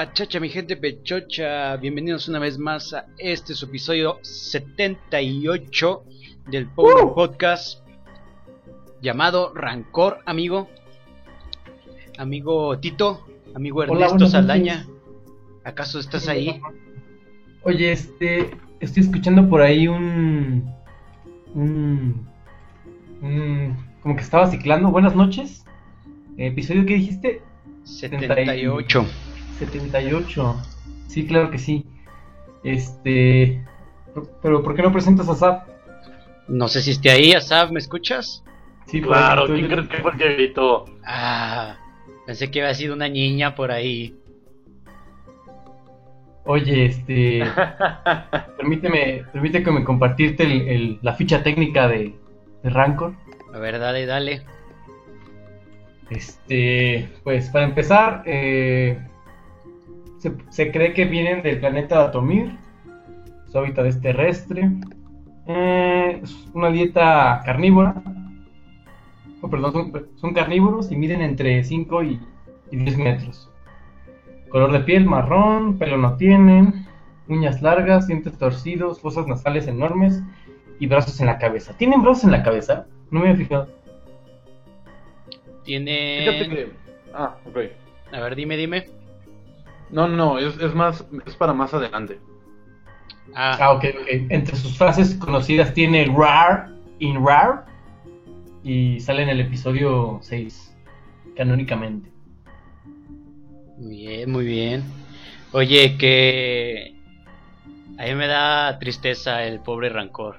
pachacha, mi gente pechocha? Bienvenidos una vez más a este su episodio 78 del Power Podcast llamado Rancor, amigo. Amigo Tito, amigo Ernesto Saldaña. ¿Acaso estás ahí? Oye, este, estoy escuchando por ahí un, un, un- como que estaba ciclando. Buenas noches. Episodio que dijiste 78. 78. Sí, claro que sí. Este, pero ¿por qué no presentas a Zap? No sé si esté ahí, Asaf, ¿me escuchas? Sí, Claro, ¿quién crees que fue el que gritó? Ah, pensé que había sido una niña por ahí. Oye, este, permíteme, permíteme compartirte el- el- la ficha técnica de, de Rancor. A ver, dale, dale. Este, pues para empezar, eh, se, se cree que vienen del planeta Atomir. Su hábitat es terrestre. Eh, es una dieta carnívora. Oh, perdón, son, son carnívoros y miden entre 5 y, y 10 metros. Color de piel marrón, pelo no tienen, uñas largas, dientes torcidos, fosas nasales enormes y brazos en la cabeza. ¿Tienen brazos en la cabeza? No me había fijado. Tiene... Fíjate que. Ah, ok. A ver, dime, dime. No, no, es, es más. Es para más adelante. Ah, Ah, ok, ok. Entre sus frases conocidas tiene RAR, in RAR, y sale en el episodio 6, canónicamente. Muy bien, muy bien. Oye, que a mí me da tristeza el pobre Rancor.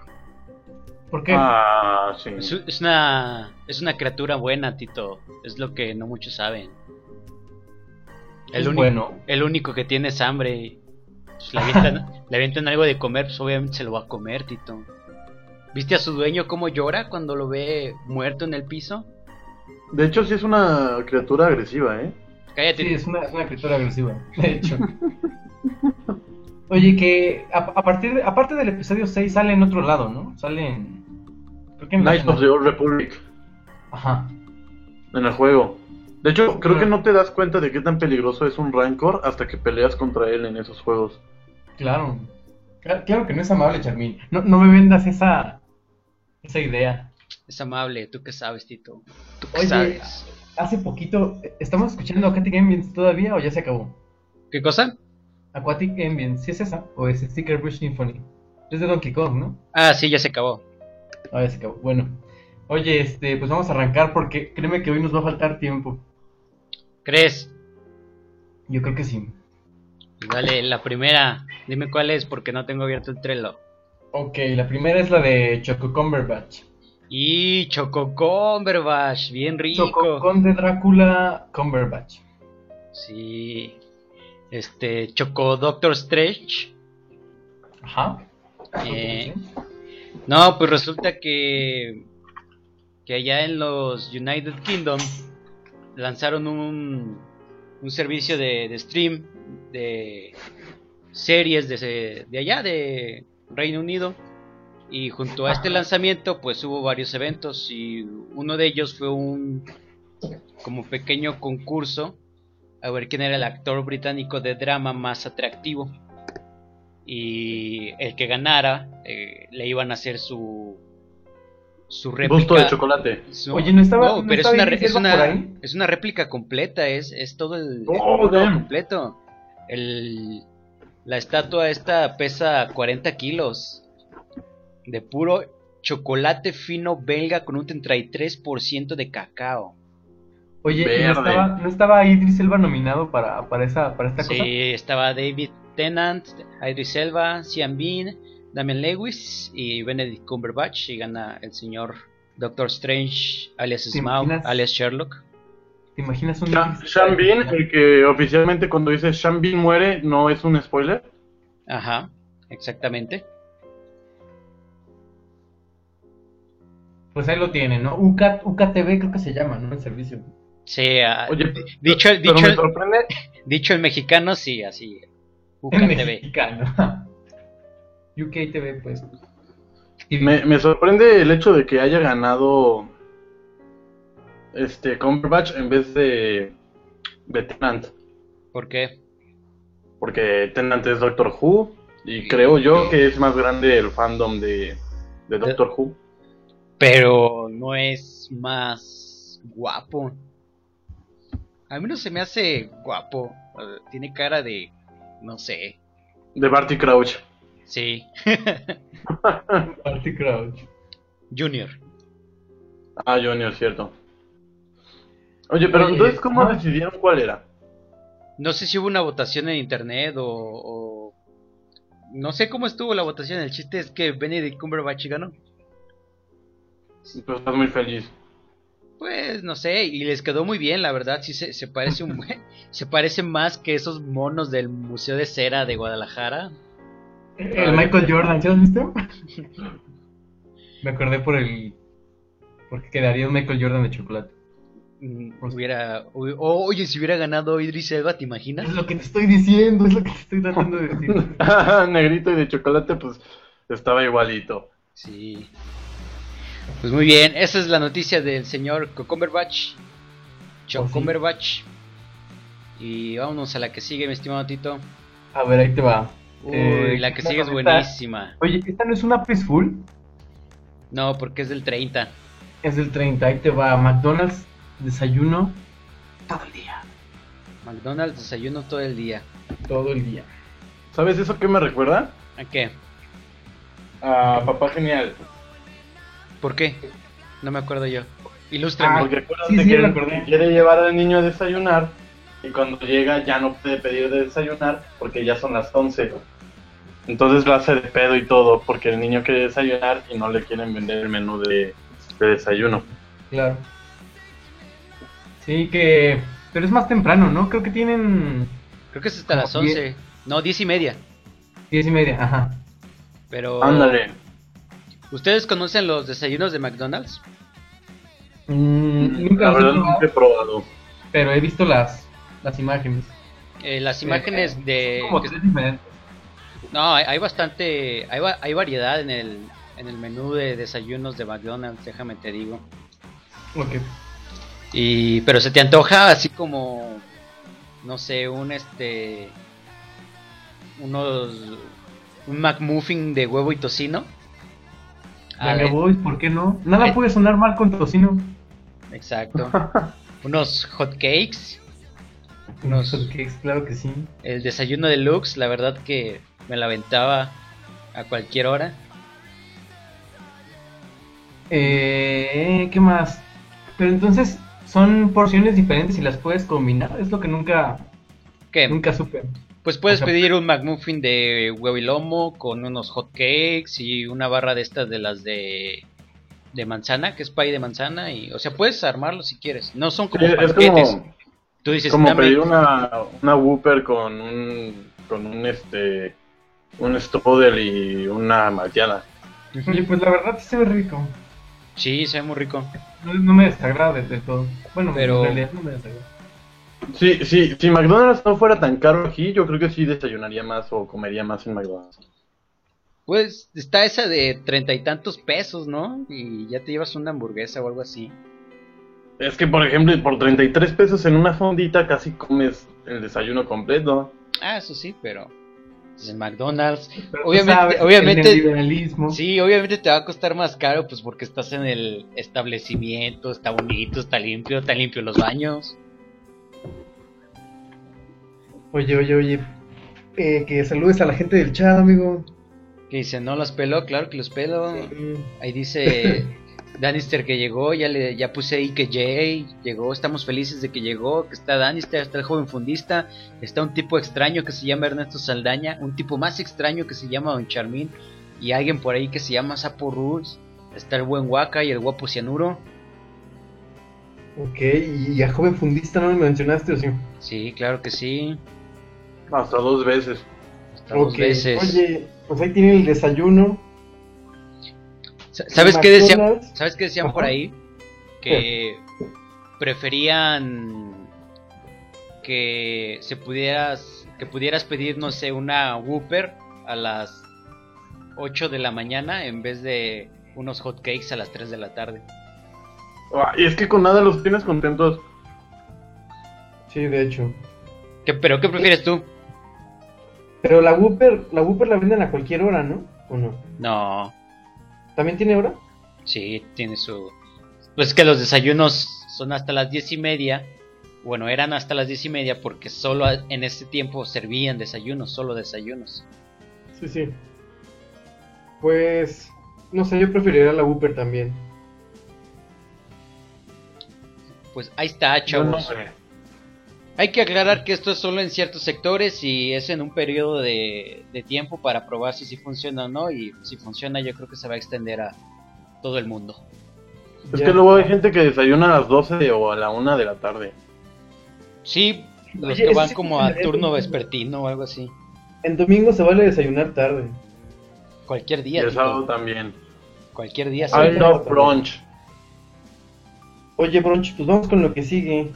¿Por qué? Ah, sí. Es, es una es una criatura buena, Tito. Es lo que no muchos saben. Es único, bueno. el único que tiene es hambre. y, pues, le, avientan, le avientan algo de comer, pues obviamente se lo va a comer, Tito. ¿Viste a su dueño cómo llora cuando lo ve muerto en el piso? De hecho, sí es una criatura agresiva, ¿eh? Cállate. Sí, es una, es una criatura agresiva, de hecho. Oye, que a, a partir de- aparte del episodio 6 sale en otro lado, ¿no? Sale en... Knights of the Old Republic. Ajá. En el juego. De hecho, creo que no te das cuenta de qué tan peligroso es un Rancor hasta que peleas contra él en esos juegos. Claro. Cla- Claro que no es amable, Charmin. No, no me vendas esa, esa idea. Es amable, tú qué sabes, Tito. Tú qué Oye, sabes. hace poquito, ¿estamos escuchando Aquatic Ambience todavía o ya se acabó? ¿Qué cosa? Aquatic Ambience, ¿sí es esa? ¿O es Sticker Bridge Symphony? Es de Donkey Kong, ¿no? Ah, sí, ya se acabó. Ah, ya se acabó. Bueno. Oye, este, pues vamos a arrancar porque créeme que hoy nos va a faltar tiempo. ¿Crees? Yo creo que sí. Dale, la primera. Dime cuál es porque no tengo abierto el Trello. Ok, la primera es la de Choco Cumberbatch. Y Choco Cumberbatch, bien rico. Choco Conde Drácula Cumberbatch. Sí. Este, Choco Doctor Strange. Ajá. Eh, no, pues resulta que que allá en los United Kingdom lanzaron un, un servicio de, de stream de series de, de allá de Reino Unido. Y junto a este lanzamiento, pues hubo varios eventos. Y uno de ellos fue un como pequeño concurso a ver quién era el actor británico de drama más atractivo. Y el que ganara eh, le iban a hacer su su réplica. Busto de chocolate. su- Oye, ¿no estaba- no pero es estaba una, es, una, por ahí? es una réplica completa, es, es todo el, Oh, todo completo. El, la estatua esta pesa 40 kilos de puro chocolate fino belga con un 33% de cacao. Oye, ¿y Verde. ¿no estaba, ¿no estaba Idris Elba nominado para, para, esa, para esta Sí, cosa? estaba David Tennant, Idris Elba, Cian Bean, Damian Lewis y Benedict Cumberbatch y gana el señor Doctor Strange alias ¿Te Smaug alias Sherlock. ¿Te imaginas un Sha- Sean? Bean, el que oficialmente cuando dice Sean Bean muere, no es un spoiler. Ajá, exactamente. Pues ahí lo tienen, ¿no? UCAT, UCATV creo que se llama, ¿no? El servicio. Sí, ah, Oye, dicho, pero dicho, me sorprende. dicho en mexicano, sí, así. UKTV. mexicano. UKTV, pues. Y- Me, me sorprende el hecho de que haya ganado este Cumberbatch en vez de, de Tennant. ¿Por qué? Porque Tennant es Doctor Who y creo yo que es más grande el fandom de, de Doctor Who. Pero no es más guapo. A mí no se me hace guapo. eh, Tiene cara de. No sé. De Barty Crouch. Sí. Barty Crouch. Junior. Ah, Junior, cierto. Oye, pero Oye, entonces, ¿cómo decidieron cuál era? No sé si hubo una votación en internet o, o- No sé cómo estuvo la votación. El chiste es que Benedict Cumberbatch ganó. Pues estás muy feliz. Pues no sé, y les quedó muy bien, la verdad, sí se, se parece un se parece más que esos monos del Museo de Cera de Guadalajara. El Michael Jordan, ¿sí lo has visto? Me acordé por el. Porque quedaría un Michael Jordan de chocolate. Mm, Hubiera, oh, oye, si hubiera ganado Idris Elba, ¿te imaginas? Es lo que te estoy diciendo, es lo que te estoy tratando de decir. Negrito y de chocolate, pues estaba igualito. Sí. Pues muy bien, esa es la noticia del señor Cumberbatch. John Oh, sí. Y vámonos a la que sigue, mi estimado Tito. A ver, ahí te va. Uy, Eh, la que ¿qué sigue es buenísima. Oye, ¿esta no es una Peaceful? No, porque es del 30. Es del 30, ahí te va. McDonald's, desayuno, todo el día. McDonald's desayuno todo el día. Todo el día. ¿Sabes eso qué me recuerda? ¿A qué? A Papá Genial. ¿Por qué? No me acuerdo yo. Ilústrame. Porque acuérdate sí, sí, que acordé. quiere llevar al niño a desayunar y cuando llega ya no puede pedir de desayunar porque ya son las 11. Entonces lo hace de pedo y todo porque el niño quiere desayunar y no le quieren vender el menú de, de desayuno. Claro. Sí, que. Pero es más temprano, ¿no? Creo que tienen Creo que es hasta como las 11. No, 10 y media. diez y media, ajá. Pero. Ándale. ¿Ustedes conocen los desayunos de McDonald's? Mm, nunca La los he verdad probado, nunca he probado. pero he visto las, las imágenes. Eh, las imágenes de. Como que- tres diferentes. No, hay, hay bastante. Hay, hay variedad en el, en el menú de desayunos de McDonald's, déjame te digo. Ok. Y, pero se te antoja así como. No sé, un este. Unos. Un McMuffin de huevo y tocino. Venga, Ale- boys, ¿por qué no? Nada Ay. puede sonar mal con tocino. Exacto. Unos hot cakes. Unos- Unos cakes, claro que sí. El desayuno deluxe, la verdad que me la aventaba a cualquier hora. Eh, ¿Qué más? Pero entonces, ¿son porciones diferentes y las puedes combinar? Es lo que nunca, ¿Qué? nunca supe. Pues puedes o sea, pedir un McMuffin de huevo y lomo con unos hot cakes y una barra de estas de las de de manzana, que es pay de manzana y o sea, puedes armarlo si quieres. No son como Sí, es paquetes. como, Tú dices, como "Dame-". pedir una, una Whopper con un con un este un strudel y una malteada. Oye, pues la verdad sí se ve rico. Sí, se ve muy rico. No, no me desagrada de, de todo. Bueno, Pero- en realidad no me desagrada. Sí, sí, si McDonald's no fuera tan caro aquí, yo creo que sí desayunaría más o comería más en McDonald's. Pues está esa de treinta y tantos pesos, ¿no? Y ya te llevas una hamburguesa o algo así. Es que, por ejemplo, por 33 pesos en una fondita casi comes el desayuno completo. Ah, eso sí, pero en McDonald's. Pero Obviamente, sabes, obviamente, sí, obviamente te va a costar más caro, pues porque estás en el establecimiento, está bonito, está limpio, está limpio los baños. Oye, oye, oye. Eh, que saludes a la gente del chat, amigo. Que dice, no los pelo, claro que los pelo. Ahí dice Danister que llegó, ya le ya puse ahí que Jay llegó, estamos felices de que llegó, que está Danister, está el joven fundista, está un tipo extraño que se llama Ernesto Saldaña, un tipo más extraño que se llama Don Charmín y alguien por ahí que se llama Sapo Rules, está el buen Waka y el guapo Cianuro. Ok, y a joven fundista no me mencionaste, ¿o sí? Sí, claro que sí. Hasta dos veces. Hasta dos Ok, veces. Oye, pues ahí tienen el desayuno. Sa- ¿Sabes qué decían? ¿Sabes qué decían por ahí? Que preferían que se pudieras que pudieras pedir no sé una Whopper a las 8 de la mañana en vez de unos hot cakes a las 3 de la tarde. Ah, Y es que con nada los tienes contentos. Sí, de hecho. ¿Qué, pero qué prefieres tú? Pero la Whopper, la Whopper la venden a cualquier hora, ¿no? ¿O no? No, ¿También tiene hora? sí, tiene su pues es que los desayunos son hasta las 10 y media. Bueno, eran hasta las 10 y media porque solo en ese tiempo servían desayunos, solo desayunos. Sí, sí. Pues, no sé, yo preferiría la Whopper también. Pues ahí está, Yo no chavos. Hay que aclarar que esto es solo en ciertos sectores y es en un periodo de, de tiempo para probar si sí funciona o no. Y si funciona, yo creo que se va a extender a todo el mundo. Es Ya. que luego hay gente que desayuna a las 12 o a la 1 de la tarde. Sí, los Oye, que van sí como a turno miedo. vespertino o algo así. En domingo se vale desayunar tarde. Cualquier Y día, el sábado también. Cualquier día. I love brunch. Oye, Bronch, pues vamos con lo que sigue.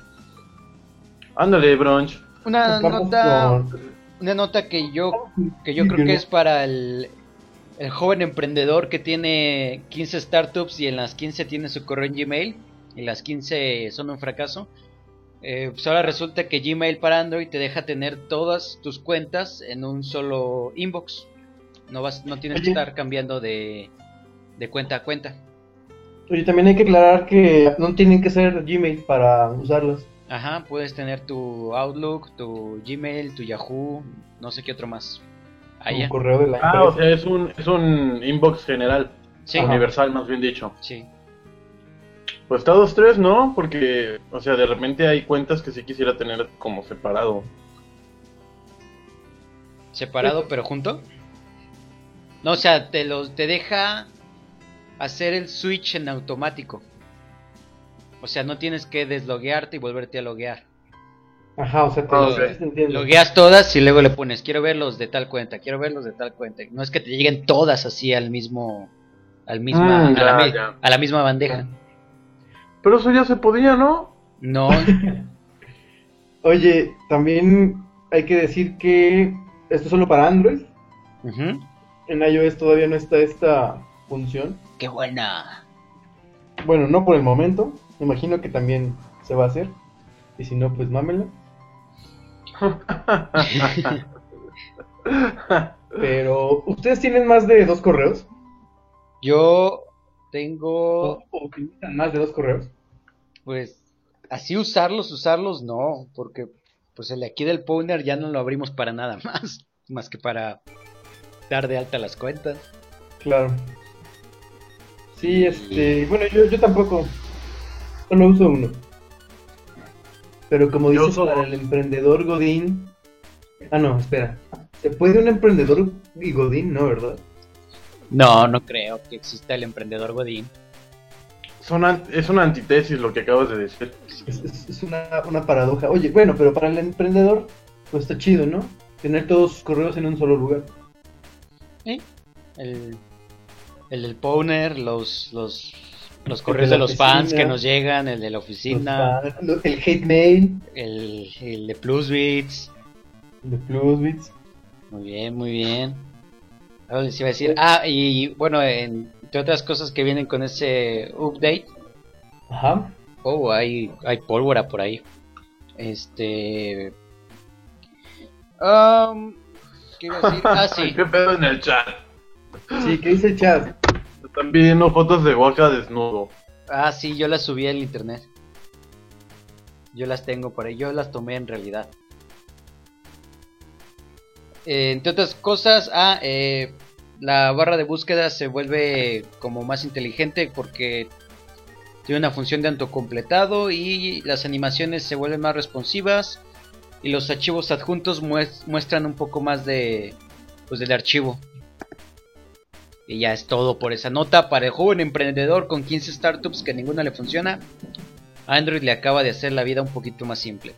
Ándale, brunch. Una nota, una nota que yo, que yo creo que es para el, el joven emprendedor que tiene 15 startups y en las 15 tiene su correo en Gmail y las 15 son un fracaso. Eh, pues ahora resulta que Gmail para Android te deja tener todas tus cuentas en un solo inbox. No vas, no tienes que estar cambiando de, de cuenta a cuenta. Oye, también hay que aclarar que no tienen que ser Gmail para usarlas. Ajá, puedes tener tu Outlook, tu Gmail, tu Yahoo, no sé qué otro más. Un correo de la Ah, o sea, es un, es un inbox general. Sí, Ajá. Universal, más bien dicho. sí. Pues está dos, tres, ¿no? Porque, o sea, de repente hay cuentas que sí quisiera tener como separado. separado pero junto. No, o sea, te los te deja hacer el switch en automático. O sea, no tienes que desloguearte y volverte a loguear. Ajá, o sea, te, Ah, entiendo. Logueas todas y luego le pones, quiero verlos de tal cuenta, quiero verlos de tal cuenta. No es que te lleguen todas así al mismo al misma Mm, a, la ya, mi- ya. a la misma bandeja. Pero eso ya se podía, ¿no? No, Oye, también hay que decir que esto es solo para Android. Ujú. En iOS todavía no está esta función. qué buena. Bueno, no por el momento. Me imagino que también se va a hacer. Y si no, pues mámela. Pero, ¿ustedes tienen más de dos correos? Yo tengo ¿O, utilizan más de dos correos? Pues así usarlos, usarlos no, porque pues el de aquí del Powner ya no lo abrimos para nada más, más que para dar de alta las cuentas. Claro. Sí, este, bueno, yo, yo tampoco. Solo uso uno. Pero como Yo dices, uso para el emprendedor Godín. Ah, no, espera. ¿Se puede un emprendedor y Godín? No, ¿verdad? No, no creo que exista el emprendedor Godín. Son es una antítesis lo que acabas de decir. Es, es- es una, una paradoja. Oye, bueno, pero para el emprendedor, pues está chido, ¿no? Tener todos sus correos en un solo lugar. ¿Sí? El, el del Powner, los, los, los El correos de de los fans oficina. que nos llegan, el de la oficina, Los fan- El hate mail el, el de Plusbits. de Plusbits. Muy bien, muy bien. Les iba a decir. Ah, y bueno, entre otras cosas que vienen con ese update. Ajá. Oh, hay, hay pólvora por ahí. Este. Um, ¿Qué iba a decir? Ah, sí. ¿Qué pedo en el chat? Sí, ¿qué dice el chat? Están pidiendo fotos de Waka desnudo. Ah, sí, yo las subí al internet. Yo las tengo por ahí, yo las tomé en realidad. Eh, entre otras cosas, ah, eh, la barra de búsqueda se vuelve como más inteligente porque tiene una función de autocompletado y las animaciones se vuelven más responsivas y los archivos adjuntos mues- muestran un poco más de pues del archivo. Y ya es todo por esa nota para el joven emprendedor con 15 startups que ninguna le funciona. Android le acaba de hacer la vida un poquito más simple.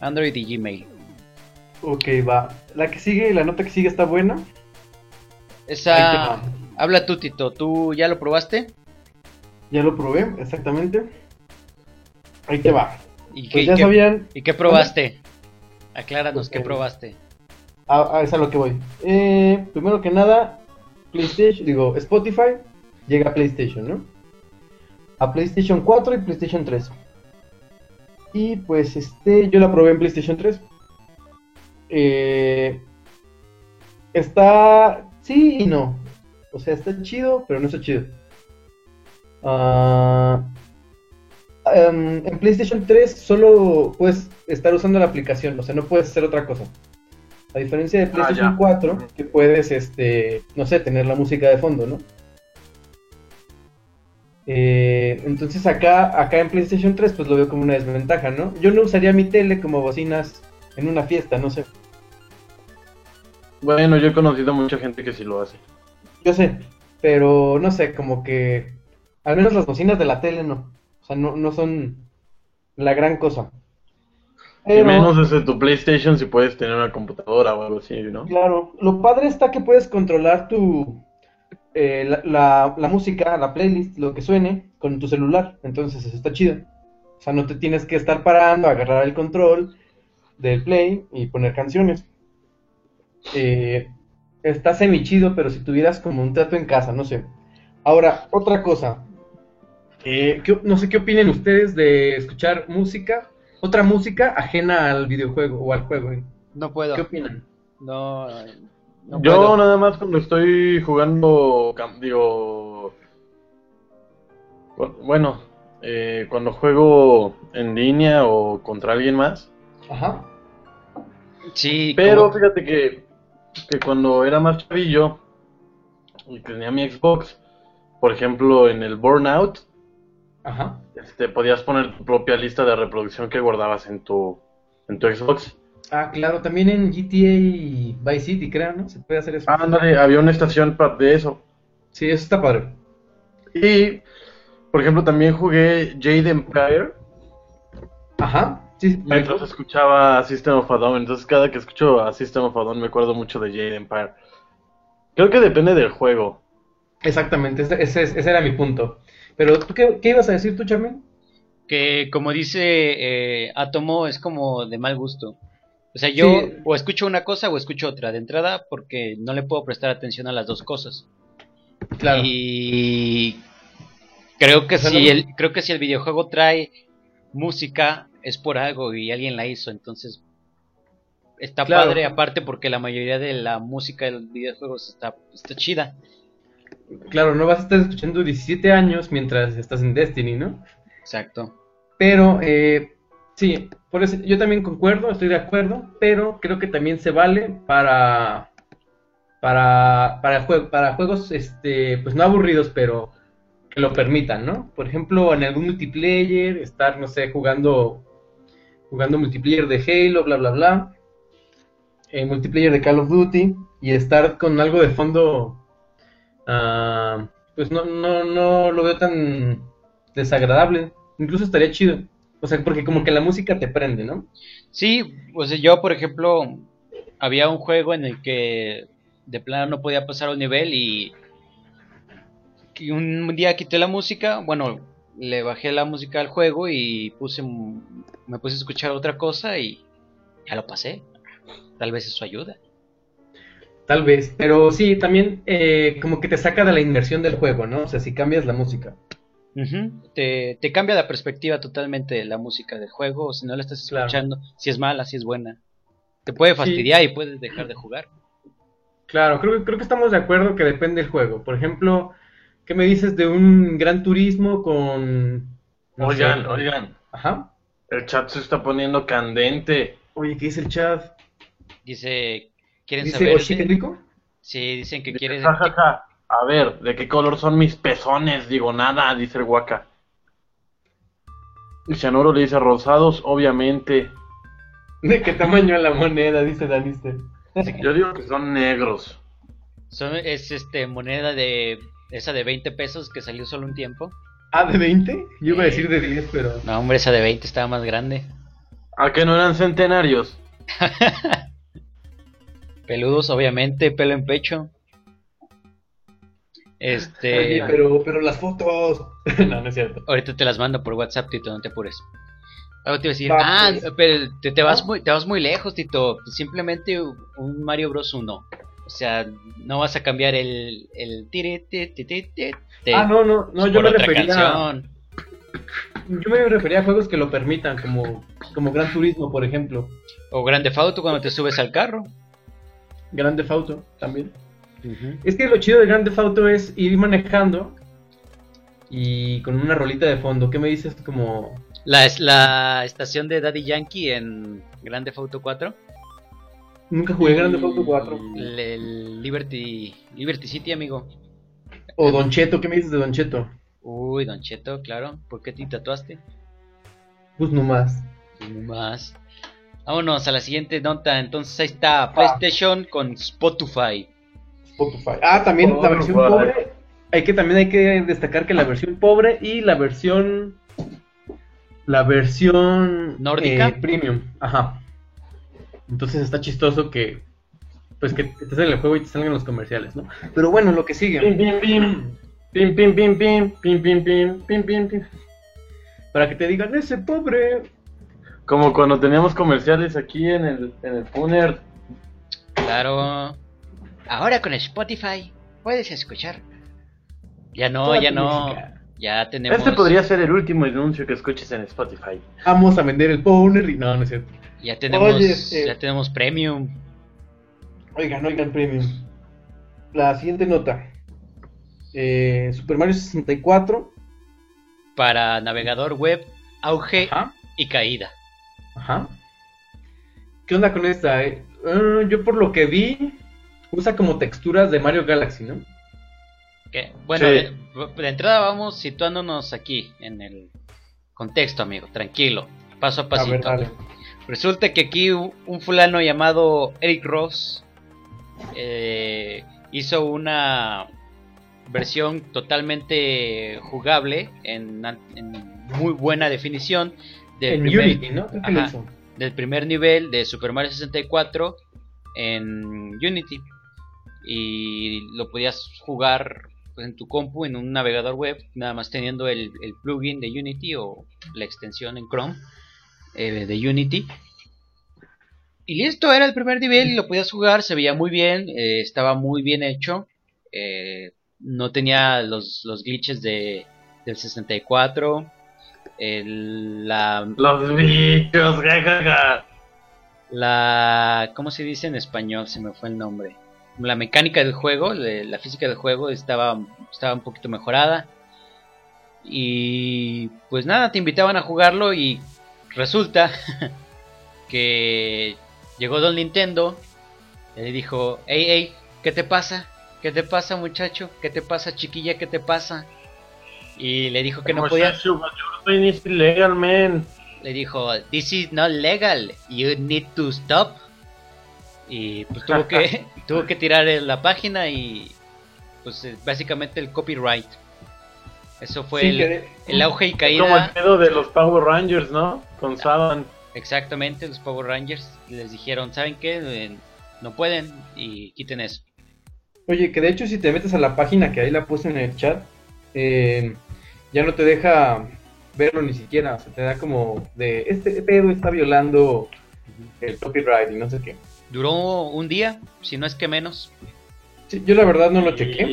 Android y Gmail. Ok, va. La que sigue, la nota que sigue está buena. Esa habla tú Tito, ¿tú ya lo probaste? Ya lo probé, exactamente. Ahí te va. ¿Y qué, Pues ya qué- sabían. ¿y qué probaste? Acláranos qué probaste. Ah, ah, es a lo que voy. Eh, primero que nada, PlayStation, digo, Spotify llega a PlayStation, ¿no? A PlayStation 4 y PlayStation 3. Y pues este, yo la probé en PlayStation 3. Eh, está, sí y no. O sea, está chido, pero no está chido. Ah, em, en PlayStation 3 solo puedes estar usando la aplicación, o sea, no puedes hacer otra cosa. A diferencia de PlayStation ya. 4, que puedes, este, no sé, tener la música de fondo, ¿no? Eh, entonces acá, acá en PlayStation 3 pues lo veo como una desventaja, ¿no? Yo no usaría mi tele como bocinas en una fiesta, no sé. Bueno, yo he conocido mucha gente que sí lo hace. Yo sé, pero no sé, como que al menos las bocinas de la tele no. O sea, no, no son la gran cosa. Y menos desde tu PlayStation si puedes tener una computadora o algo así, ¿no? claro, lo padre está que puedes controlar tu eh, la, la- la música, la playlist, lo que suene con tu celular. Entonces eso está chido. O sea, no te tienes que estar parando, agarrar el control del play y poner canciones. Eh, está semi chido, pero si tuvieras como un trato en casa, no sé. Ahora, otra cosa. Eh, ¿qué- no sé qué opinen ustedes de escuchar música, otra música ajena al videojuego o al juego. ¿eh? No puedo. ¿Qué opinan? No, no Yo puedo. nada más cuando estoy jugando, digo, bu- bueno, eh, cuando juego en línea o contra alguien más. Ajá. Sí, Pero fíjate que, que cuando era más chavillo y tenía mi Xbox, por ejemplo en el Burnout, Ajá. este, podías poner tu propia lista de reproducción que guardabas en tu, en tu Xbox. Ah, claro, también en GTA Vice City, creo, ¿no? Se puede hacer eso. Ah, ándale, había una estación de eso. Sí, eso está padre. Y, por ejemplo, también jugué Jade Empire. Ajá. Sí, Mientras escuchaba System of a Down, entonces cada que escucho a System of a Down me acuerdo mucho de Jade Empire. Creo que depende del juego. exactamente, ese, ese, es- ese era mi punto. Pero, ¿tú qué, qué ibas a decir tú, Charmin? que como dice eh, Atomo es como de mal gusto. O sea, yo Sí. o escucho una cosa o escucho otra de entrada porque no le puedo prestar atención a las dos cosas. Claro. Y creo que si el creo que si el videojuego trae música es por algo y alguien la hizo, entonces está Claro. padre aparte porque la mayoría de la música de los videojuegos está está chida. Claro, no vas a estar escuchando 17 años mientras estás en Destiny, ¿no? Exacto. Pero, eh, sí, por eso yo también concuerdo, estoy de acuerdo, pero creo que también se vale para para para, jue- para juegos este pues no aburridos, pero que lo permitan, ¿no? Por ejemplo, en algún multiplayer, estar no sé, jugando jugando multiplayer de Halo, bla bla bla. eh, multiplayer de Call of Duty y estar con algo de fondo ah, pues no no no lo veo tan desagradable. Incluso estaría chido. O sea, porque como que la música te prende, ¿no? Sí, pues yo, por ejemplo, había un juego en el que de plano no podía pasar un nivel y, un día quité la música, bueno, le bajé la música al juego y puse me puse a escuchar otra cosa y ya lo pasé. Tal vez eso ayuda. Tal vez, pero sí, también eh, como que te saca de la inmersión del juego, ¿no? O sea, si cambias la música. Te, te cambia la perspectiva totalmente de la música del juego, o si no la estás Claro. escuchando, si es mala, si es buena. Te puede fastidiar y puedes dejar de jugar. Claro, creo, que- creo que estamos de acuerdo que depende del juego. Por ejemplo, ¿qué me dices de un Gran Turismo con... no Oigan, sé, oigan. Ajá. El chat se está poniendo candente. Oye, ¿qué dice el chat? Dice, ¿quieren ¿Dice saber? De- Rico? Sí, dicen que quieren... Ja, ja, ja. A ver, ¿de qué color son mis pezones? Digo, nada, dice el Waka. Y Cianuro le dice rosados, obviamente. ¿De qué tamaño es la moneda? Dice Danister. Yo digo que son negros. Son, es este moneda de esa de 20 pesos que salió solo un tiempo. Ah, ¿de 20? Yo iba a decir de 10, pero... No, hombre, esa de 20 estaba más grande. ¿A que no eran centenarios? Peludos, obviamente, pelo en pecho. Este, Oye, pero, pero las fotos... no, no es cierto. ahorita te las mando por WhatsApp, Tito, no te apures. Algo te iba a decir, Va, ah, pues. pero te, te vas Ah. muy, te vas muy lejos, Tito. Simplemente un Mario Bros 1. O sea, no vas a cambiar el, el tiri, ti, ti, ti, ti, ti Ah, no, no, no, yo me refería... canción. Yo me refería a juegos que lo permitan, como, como Gran Turismo, por ejemplo. O Grande Auto cuando te subes al carro. Grande Auto también. Es que lo chido de Grande Auto es ir manejando y con una rolita de fondo. ¿Qué me dices como La, es la estación de Daddy Yankee en Grande Auto 4. nunca jugué Grande Auto 4? El, el Liberty, Liberty City, amigo. O Don Cheto, ¿qué me dices de Don Cheto? Uy, Don Cheto, claro. ¿Por qué te tatuaste? Pues nomás. Más. Vámonos a la siguiente nota. Entonces ahí está PlayStation con Spotify. Spotify. Ah, también la versión pobre. Hay que también hay que destacar que la versión pobre y la versión la versión ¿Nórdica? eh, premium. Ajá. Entonces está chistoso que pues que estés en el juego y te salgan los comerciales, ¿no? Pero bueno, lo que sigue. Pim, pim, pim. Pim, pim, pim, pim. Pim, pim, pim. Pim, pim, pim. Para que te digan, ese pobre. Como cuando teníamos comerciales aquí en el, en el Puner. Claro. Ahora con Spotify puedes escuchar. Ya no, Toda ya no. música. Ya tenemos. Este podría ser el último anuncio que escuches en Spotify. Vamos a vender el Powner y. No, no es cierto. Ya tenemos. Oye, eh. Ya tenemos premium. Oigan, oigan, premium. La siguiente nota. Eh, Super Mario 64. Para navegador web, auge Ajá. y caída. Ajá. ¿Qué onda con esta? eh? Ah, yo por lo que vi, usa como texturas de Mario Galaxy, ¿no? ¿Qué? Bueno, Sí. de, de entrada vamos situándonos aquí en el contexto, amigo. Tranquilo, paso a A pasito. ver. Resulta que aquí un un fulano llamado Eric Ross eh, hizo una versión totalmente jugable en muy buena definición del En primer, Unity, ¿no? Ajá. del primer nivel de Super Mario 64 en Unity. Y lo podías jugar pues, en tu compu en un navegador web nada más teniendo el, el plugin de Unity o la extensión en Chrome eh, de Unity. Y listo era el primer nivel y lo podías jugar se veía muy bien eh, estaba muy bien hecho. Eh, no tenía los, los glitches de, del 64 el- la, Los bichos, jajaja. la ¿cómo se dice en español? Se me fue el nombre. La mecánica del juego, la física del juego estaba estaba un poquito mejorada. Y pues nada, te invitaban a jugarlo y resulta que llegó Don Nintendo y le dijo, "Hey, hey, ¿qué te pasa? ¿Qué te pasa, muchacho? ¿Qué te pasa, chiquilla? ¿Qué te pasa?" Y le dijo que no podía illegal, man. le dijo, this is not legal, you need to stop. Y pues tuvo que, tuvo que tirar la página y pues eh, básicamente el copyright. Eso fue Sí, el, que- el auge y Como el caída. pedo de los Power Rangers, ¿no? Con Saban. Exactamente, los Power Rangers les dijeron, ¿saben qué? Eh, no pueden y quiten eso. Oye, que de hecho si te metes a la página que ahí la puse en el chat, eh, ya no te deja verlo ni siquiera, o sea, te da como de, este pedo está violando el copyright y no sé qué. Duró un día, si no es que menos. Sí, yo la verdad no lo chequé.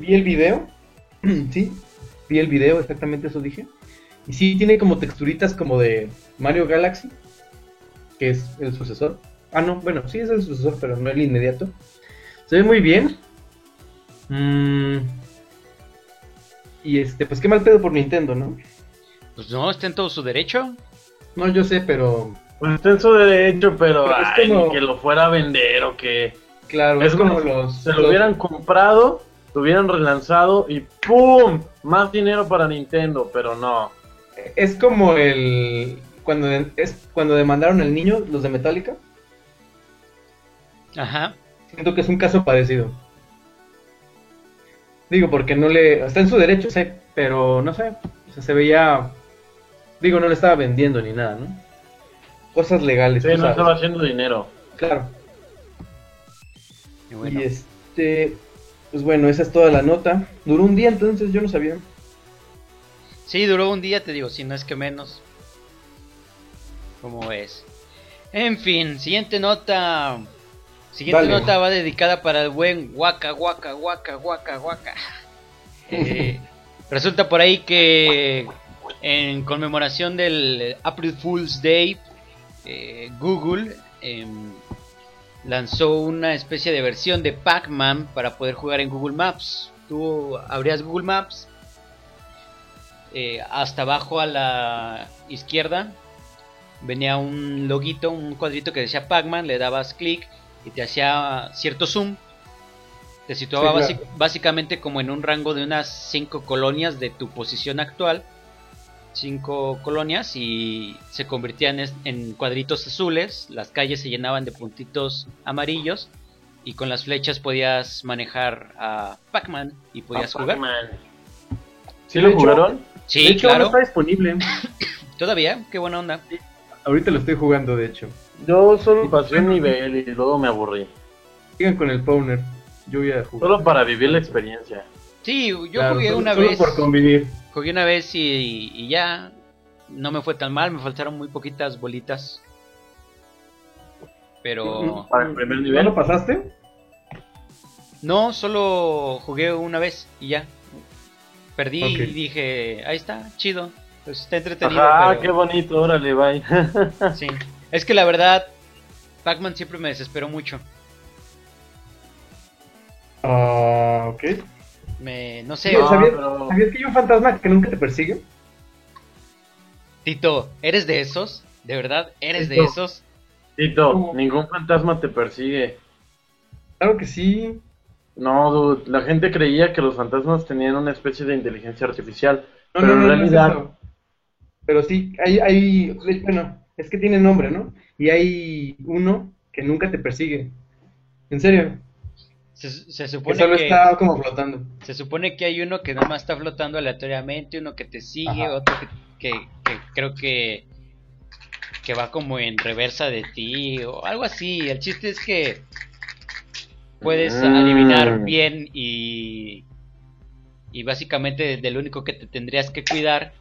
Vi el video. sí, vi el video, exactamente eso dije. Y sí, tiene como texturitas como de Mario Galaxy, que es el sucesor. Ah, no, bueno, sí es el sucesor, pero no el inmediato. Se ve muy bien. Mm. Y este, pues qué mal pedo por Nintendo, ¿no? Pues no, está en todo su derecho. No, yo sé, pero Pues está en su derecho, pero, Pero es ay, como- ni que lo fuera a vender o que claro, Es es como los. se lo los- hubieran comprado, lo hubieran relanzado y ¡pum! Más dinero para Nintendo, pero no. Es como el. Cuando, es cuando demandaron al niño, los de Metallica. Ajá. Siento que es un caso parecido. Digo, porque no le. Está en su derecho, sé, pero no sé. O sea, se veía. Digo, no le estaba vendiendo ni nada, ¿no? Cosas legales. Sí, no sabes. estaba haciendo dinero. Claro. Y bueno, Y este. Pues bueno, esa es toda la nota. Duró un día, entonces yo no sabía. sí, duró un día, te digo, si no es que menos. ¿Cómo es? En fin, siguiente nota. Siguiente Dale. nota va dedicada para el buen Waka Waka Waka Waka Waka. Eh, resulta por ahí que en conmemoración del April Fool's Day, eh, Google em, lanzó una especie de versión de Pac-Man para poder jugar en Google Maps. Tú abrías Google Maps, eh, hasta abajo a la izquierda venía un loguito, un cuadrito que decía Pac-Man, le dabas clic y te hacía cierto zoom. Te situaba Sí, claro. basi- básicamente como en un rango de unas 5 colonias de tu posición actual. 5 colonias y se convertían en cuadritos azules. Las calles se llenaban de puntitos amarillos. Y con las flechas podías manejar a Pac-Man y podías jugar. Pac-Man. ¿Sí lo jugaron? Sí, de hecho, claro. no está disponible. Todavía, qué buena onda. Ahorita lo estoy jugando, de hecho. Yo solo pasé un nivel y luego me aburrí. Sigan con el Powner. Yo voy a jugar. Solo para vivir la experiencia. Sí, yo Claro, jugué solo- una solo vez. por convivir. Jugué una vez y, y ya. No me fue tan mal, me faltaron muy poquitas bolitas. Pero. Para el primer ¿No nivel. lo pasaste? No, solo jugué una vez y ya. Perdí y dije, ahí está, chido. Pues está entretenido. Ajá, pero- qué bonito, órale, bye. Sí. Es que la verdad, Pac-Man siempre me desesperó mucho. Ah, ok. Me, no sé, No, ¿sabías, pero- sabías que hay un fantasma que nunca te persigue? Tito, ¿eres de esos? ¿De verdad? ¿Eres de esos? Tito, ¿Cómo? ningún fantasma te persigue. Claro que sí. No, dude, la gente creía que los fantasmas tenían una especie de inteligencia artificial. No, pero no, en no, no es realidad. Pero sí, hay, hay, bueno, es que tiene nombre, ¿no? Y hay uno que nunca te persigue. En serio, Se, se que supone solo que, está como flotando. se supone que hay uno que nada más está flotando aleatoriamente, uno que te sigue, Ajá. otro que, que, que creo que que va como en reversa de ti o algo así. El chiste es que puedes Mm. adivinar bien y y básicamente del único que te tendrías que cuidar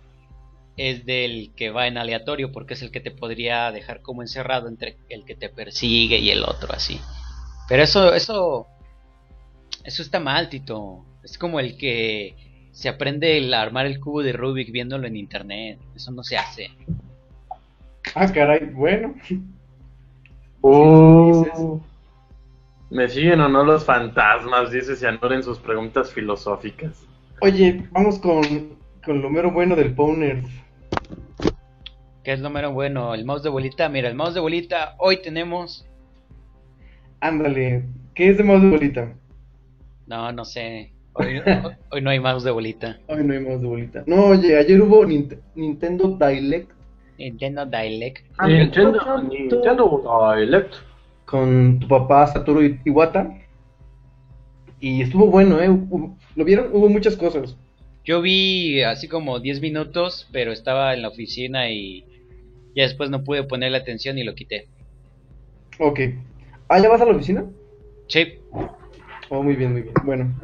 es del que va en aleatorio porque es el que te podría dejar como encerrado entre el que te persigue y el otro así. Pero eso eso eso está mal, Tito. Es como el que se aprende el armar el cubo de Rubik viéndolo en internet. Eso no se hace. Ah, caray, bueno. Uh, sí. me siguen o no los fantasmas, dice Cianor en sus preguntas filosóficas. Oye, vamos con, con lo mero bueno del Powner. ¿Qué es lo mero bueno? El mouse de bolita. Mira, el mouse de bolita. Hoy tenemos. Ándale, ¿qué es de mouse de bolita? No, no sé. Hoy, hoy no hay mouse de bolita. Hoy no hay mouse de bolita. No, oye, ayer hubo Nint- Nintendo Direct Nintendo Direct. Ah, Nintendo, Nintendo Direct. con tu papá Satoru Iwata. Y estuvo bueno, ¿eh? ¿Lo vieron? Hubo muchas cosas. Yo vi así como 10 minutos, pero estaba en la oficina y ya después no pude ponerle atención y lo quité. Ok. Ah, ¿ya vas a la oficina? Sí, Oh, muy bien, muy bien. Bueno,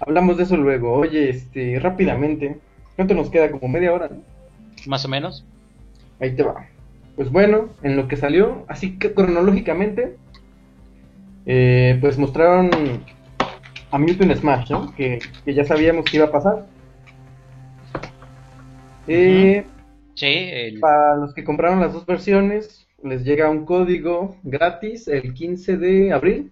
hablamos de eso luego. Oye, este, rápidamente. ¿Cuánto nos queda? Como media hora, ¿no? más o menos. Ahí te va. Pues bueno, en lo que salió, así que cronológicamente, eh, pues mostraron a Mewtwo en Smash, ¿no? Que, que ya sabíamos que iba a pasar. Eh, Sí, el- Para los que compraron las dos versiones, les llega un código gratis el 15 de abril.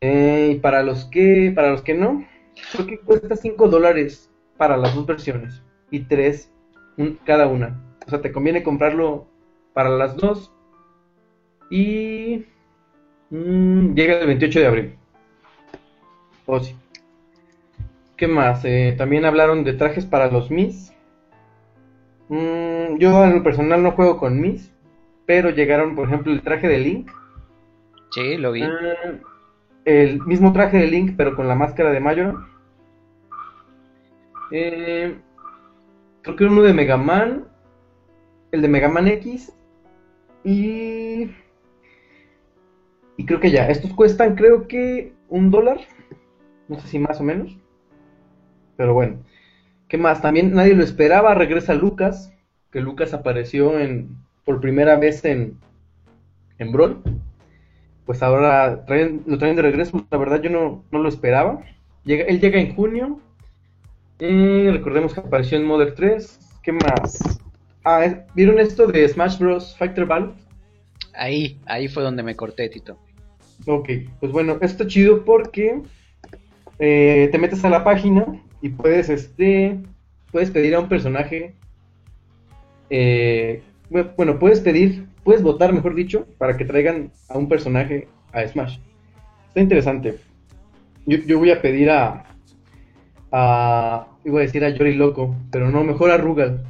Eh, y para los que, para los que no, creo que cuesta 5 dólares para las dos versiones y 3 cada una. O sea, te conviene comprarlo para las dos y mm, llega el 28 de abril. Oh, sí. ¿Qué más? Eh, también hablaron de trajes para los Mis. Mm, yo en lo personal no juego con Mis, pero llegaron, por ejemplo, el traje de Link. sí, lo vi. Ah, el mismo traje de Link, pero con la máscara de Majora. Eh, creo que uno de Mega Man. El de Mega Man X. Y. Y creo que ya. Estos cuestan, creo que un dólar. No sé si más o menos. Pero bueno. ¿Qué más? También nadie lo esperaba. Regresa Lucas. Que Lucas apareció en, por primera vez en, en Brawl pues ahora traen- lo traen de regreso. La verdad yo no, no lo esperaba. Llega, él llega en junio. Eh, recordemos que apareció en Mother 3. ¿Qué más? Ah, ¿vieron esto de Smash Bros. Fighter Battle? Ahí, ahí fue donde me corté, Tito. Ok, pues bueno, esto chido porque eh, te metes a la página y puedes, este, puedes pedir a un personaje. eh, bu- bueno, puedes pedir, puedes votar, mejor dicho, para que traigan a un personaje a Smash. Está interesante. Yo, yo voy a pedir a, a, iba a decir a Yori Loco, pero no, mejor a Rugal.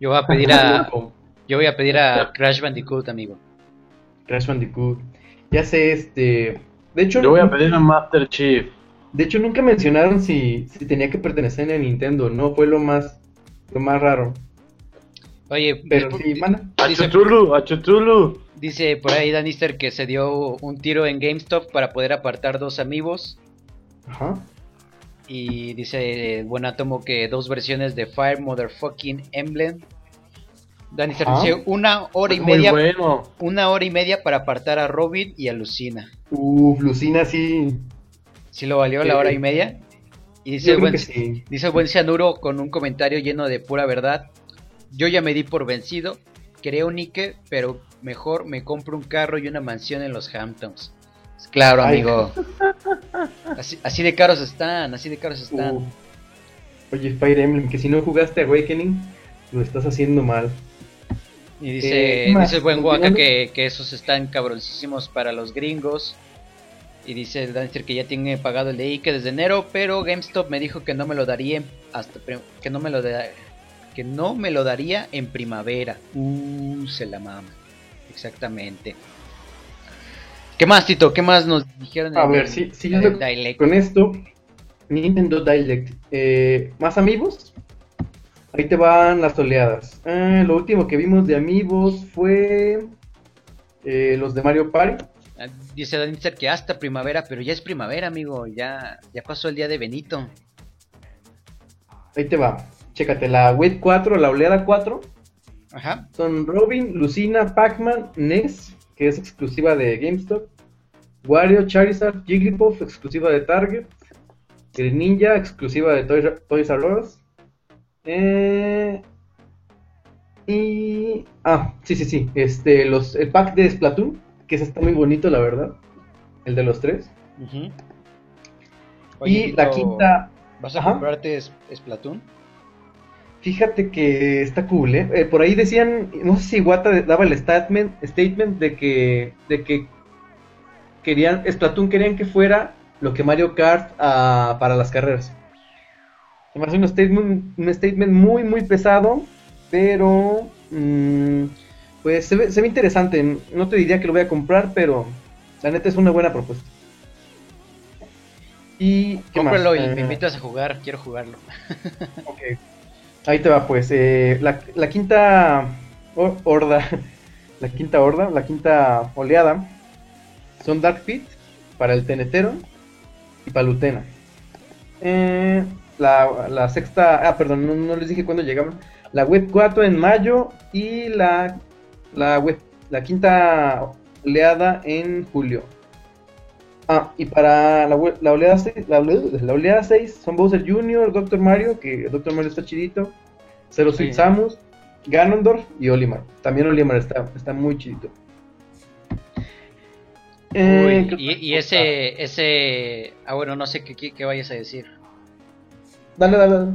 Yo voy a pedir a, yo voy a pedir a Crash Bandicoot, amigo. Crash Bandicoot. Ya sé, este, de hecho, Yo voy a pedir a Master Chief. De hecho, nunca mencionaron si, si tenía que pertenecer a Nintendo, no fue lo más lo más raro. Oye, Pero despu- sí, mana. A dice, Chutulu, a Chutulu. dice por ahí Danister que se dio un tiro en GameStop para poder apartar dos amigos. Ajá. Y dice el buen átomo que dos versiones de Fire Motherfucking Emblem. Danister Ajá. dice una hora y Muy media. bueno. Una hora y media para apartar a Robin y a Lucina. Uf, Lucina sí. ¿Sí lo valió la hora y media? Y dice buen, sí. dice buen Cianuro con un comentario lleno de pura verdad. Yo ya me di por vencido. Creo Nike, pero mejor me compro un carro y una mansión en los Hamptons. Claro, Ay. amigo. Así, así de caros están, así de caros están. Uf. Oye, Fire Emblem, que si no jugaste Awakening, lo estás haciendo mal. Y dice, Eh, ¿qué más? dice el buen Waka que, que esos están cabroncísimos para los gringos. Y dice el Dancer que ya tiene pagado el de Ike desde enero, pero GameStop me dijo que no me lo daría hasta que no me lo da- que no me lo daría en primavera. Uh, se la mama. Exactamente. ¿Qué más, Tito? ¿Qué más nos dijeron A en ver, el- Direct? con esto, Nintendo Direct. Eh, ¿Más amigos? Ahí te van las oleadas. Ah, lo último que vimos de amigos fue eh, los de Mario Party. Ah, Dice Dancer que hasta primavera, pero ya es primavera, amigo. Ya, ya pasó el día de Benito. Ahí te va. Chécate, la Wave 4, la oleada 4. Ajá. Son Robin, Lucina, Pac-Man, Ness, que es exclusiva de GameStop, Wario, Charizard, Jigglypuff, exclusiva de Target, Greninja, exclusiva de Toys, Toys R Us, eh, y... Ah, sí, sí, sí, este, los, el pack de Splatoon, que ese está muy bonito, la verdad, el de los tres, y Oye, la quinta... ¿Vas a Ajá. comprarte es- Splatoon? Fíjate que está cool, ¿eh? Eh, por ahí decían, no sé si Iwata daba el statement, statement de que, de que querían, Splatoon querían que fuera lo que Mario Kart ah, para las carreras. Se me hace un statement, un statement muy, muy pesado, pero mm, pues se ve, se ve interesante. No te diría que lo voy a comprar, pero la neta es una buena propuesta. Y ¿qué más? Cómpralo y Eh, me invitas a jugar, quiero jugarlo. Ok. Ahí te va, pues. eh, la, la quinta ho- horda, la quinta horda, la quinta oleada, son Dark Pit para el Tenetero y Palutena. Eh, la, la sexta, ah, perdón, no, no les dije cuándo llegaban. La Web 4 en mayo y la, la, web, la quinta oleada en julio. Ah, y para la, la oleada 6, la, ole- la oleada 6 son Bowser Jr., Dr. Mario, que Dr. Mario está chidito, Zero Suit Sí. Samus, Ganondorf y Olimar. También Olimar está, está muy chidito. Eh, Uy, ¿qué y, y ese, ese... Ah, bueno, no sé qué, qué, qué vayas a decir. Dale, dale, dale.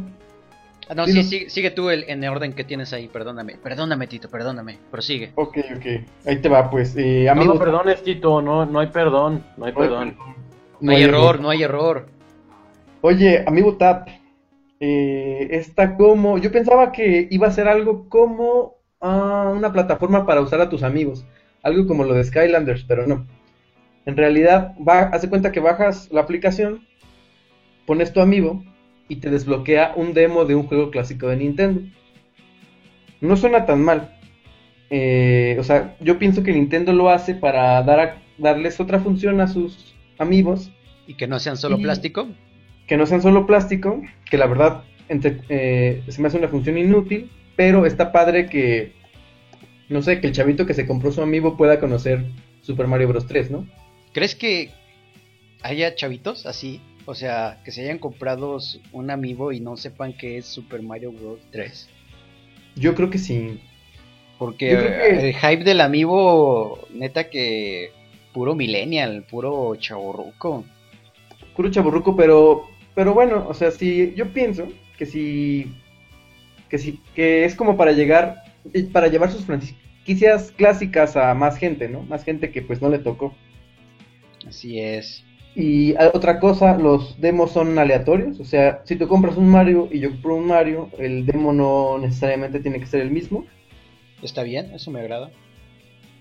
Ah, no, sí, sigue, sigue tú el, en el orden que tienes ahí, perdóname. Perdóname, Tito, perdóname. Prosigue. Ok, ok. Ahí te va, pues. Eh, No lo perdones, Tito, no, no hay perdón, no hay no hay perdón. No hay error, no hay error. Oye, amigo Tap, eh, está como. Yo pensaba que iba a ser algo como ah, una plataforma para usar a tus amigos. Algo como lo de Skylanders, pero no. En realidad, va, hace cuenta que bajas la aplicación, pones tu amigo y te desbloquea un demo de un juego clásico de Nintendo. No suena tan mal. Eh, o sea, yo pienso que Nintendo lo hace para dar a- darles otra función a sus amigos Y que no sean solo plástico. que no sean solo plástico, que la verdad entre- eh, se me hace una función inútil, pero está padre que, no sé, que el chavito que se compró su amiibo pueda conocer Super Mario Bros. 3, ¿no? ¿Crees que haya chavitos así? O sea, que se hayan comprado un amiibo y no sepan que es Super Mario Bros. 3. Yo creo que sí. Porque que- el hype del amiibo, neta que puro millennial, puro chavorruco. Puro chaburruco, pero, pero bueno, o sea, sí, yo pienso que si, que sí, que es como para llegar, para llevar sus franquicias clásicas a más gente, ¿no? Más gente que pues no le tocó. Así es. Y otra cosa, los demos son aleatorios, o sea, si tú compras un Mario y yo compro un Mario, el demo no necesariamente tiene que ser el mismo. Está bien, eso me agrada.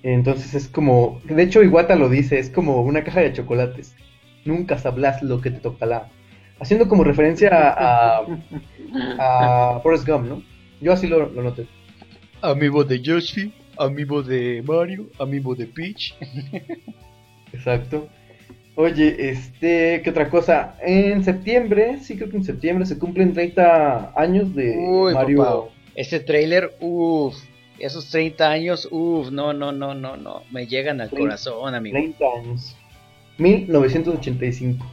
Entonces es como, de hecho Iwata lo dice, es como una caja de chocolates. Nunca sabrás lo que te tocará. Haciendo como referencia a, a, a Forrest Gump, ¿no? Yo así lo, lo noté. Amiibo de Yoshi, amiibo de Mario, amiibo de Peach. Exacto. Oye, este, ¿qué otra cosa? En septiembre, sí creo que en septiembre se cumplen 30 años de Uy, Mario. papá. Este trailer, uff, esos 30 años, uff, no, no, no, no, no, me llegan al 30, corazón, amigo. 30 años. 1985.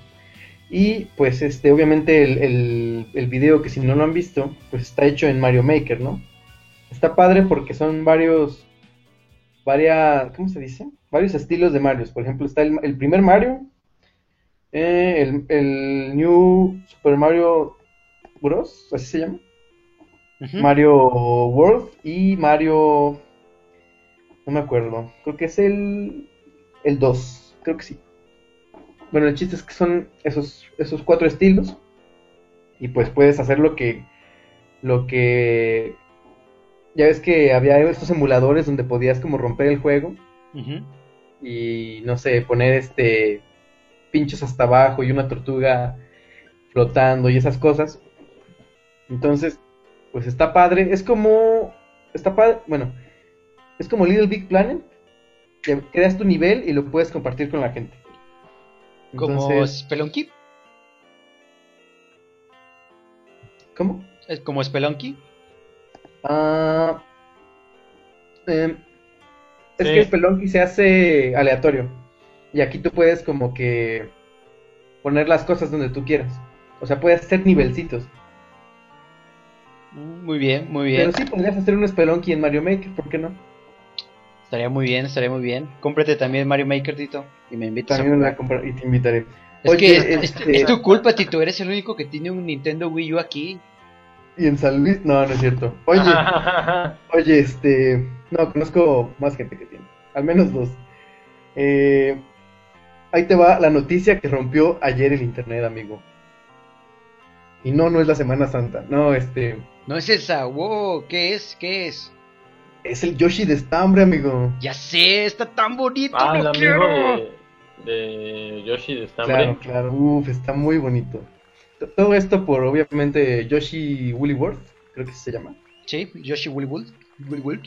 Y pues este, obviamente el, el, el video que si no lo han visto, pues está hecho en Mario Maker, ¿no? Está padre porque son varios, varias, ¿cómo se dice? Varios estilos de Marios. Por ejemplo, está el, el primer Mario, eh, el, el New Super Mario Bros, así se llama. Mario World y Mario... No me acuerdo. Creo que es el... El 2. Creo que sí. Bueno, el chiste es que son esos, esos cuatro estilos. Y pues puedes hacer lo que... Lo que... Ya ves que había estos emuladores donde podías como romper el juego. Y no sé, poner este... Pinchos hasta abajo y una tortuga flotando y esas cosas. Entonces, pues está padre. Es como. Está padre. Bueno, es como Little Big Planet. Que creas tu nivel y lo puedes compartir con la gente. Como Spelunky, ¿Cómo? es como Spelunky. Ah, em, es Sí. que el Spelunky se hace aleatorio. Y aquí tú puedes como que poner las cosas donde tú quieras. O sea, puedes hacer nivelcitos. Mm, Muy bien, muy bien. Pero sí podrías hacer un Spelunky en Mario Maker, ¿por qué no? Estaría muy bien, estaría muy bien. Cómprate también Mario Maker, Tito, y me invitas También a comprar y te invitaré. Es Oye, que es, es- este- es tu culpa, Tito. Eres el único que tiene un Nintendo Wii U aquí. Y en San Luis, no, no es cierto. Oye, oye, este, no, conozco más gente que tiene, al menos dos. Eh, ahí te va la noticia que rompió ayer el internet, amigo. Y no, no es la Semana Santa, no, este, No es esa, wow, ¿qué es? ¿Qué es? es el Yoshi de estambre, amigo. Ya sé, está tan bonito, ah, el lo amigo quiero. de, de Yoshi de Estambre. Claro, claro, uff, está muy bonito. Todo esto por, obviamente, Yoshi Woollyworth, creo que se llama. Sí, Yoshi Woolly Wool. Woolly Wool.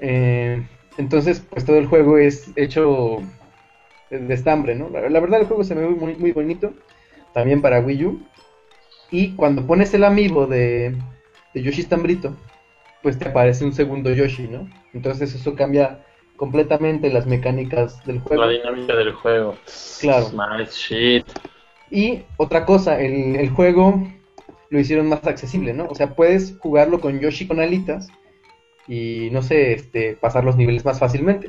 Eh, entonces, pues todo el juego es hecho de estambre, ¿no? La, la verdad el juego se ve muy, muy bonito, también para Wii U. Y cuando pones el amiibo de, de Yoshi Estambrito, pues te aparece un segundo Yoshi, ¿no? Entonces eso cambia completamente las mecánicas del juego. La dinámica del juego. Claro. Nice shit. Y otra cosa, el, el juego lo hicieron más accesible, ¿no? O sea, puedes jugarlo con Yoshi con alitas y no sé, este, pasar los niveles más fácilmente.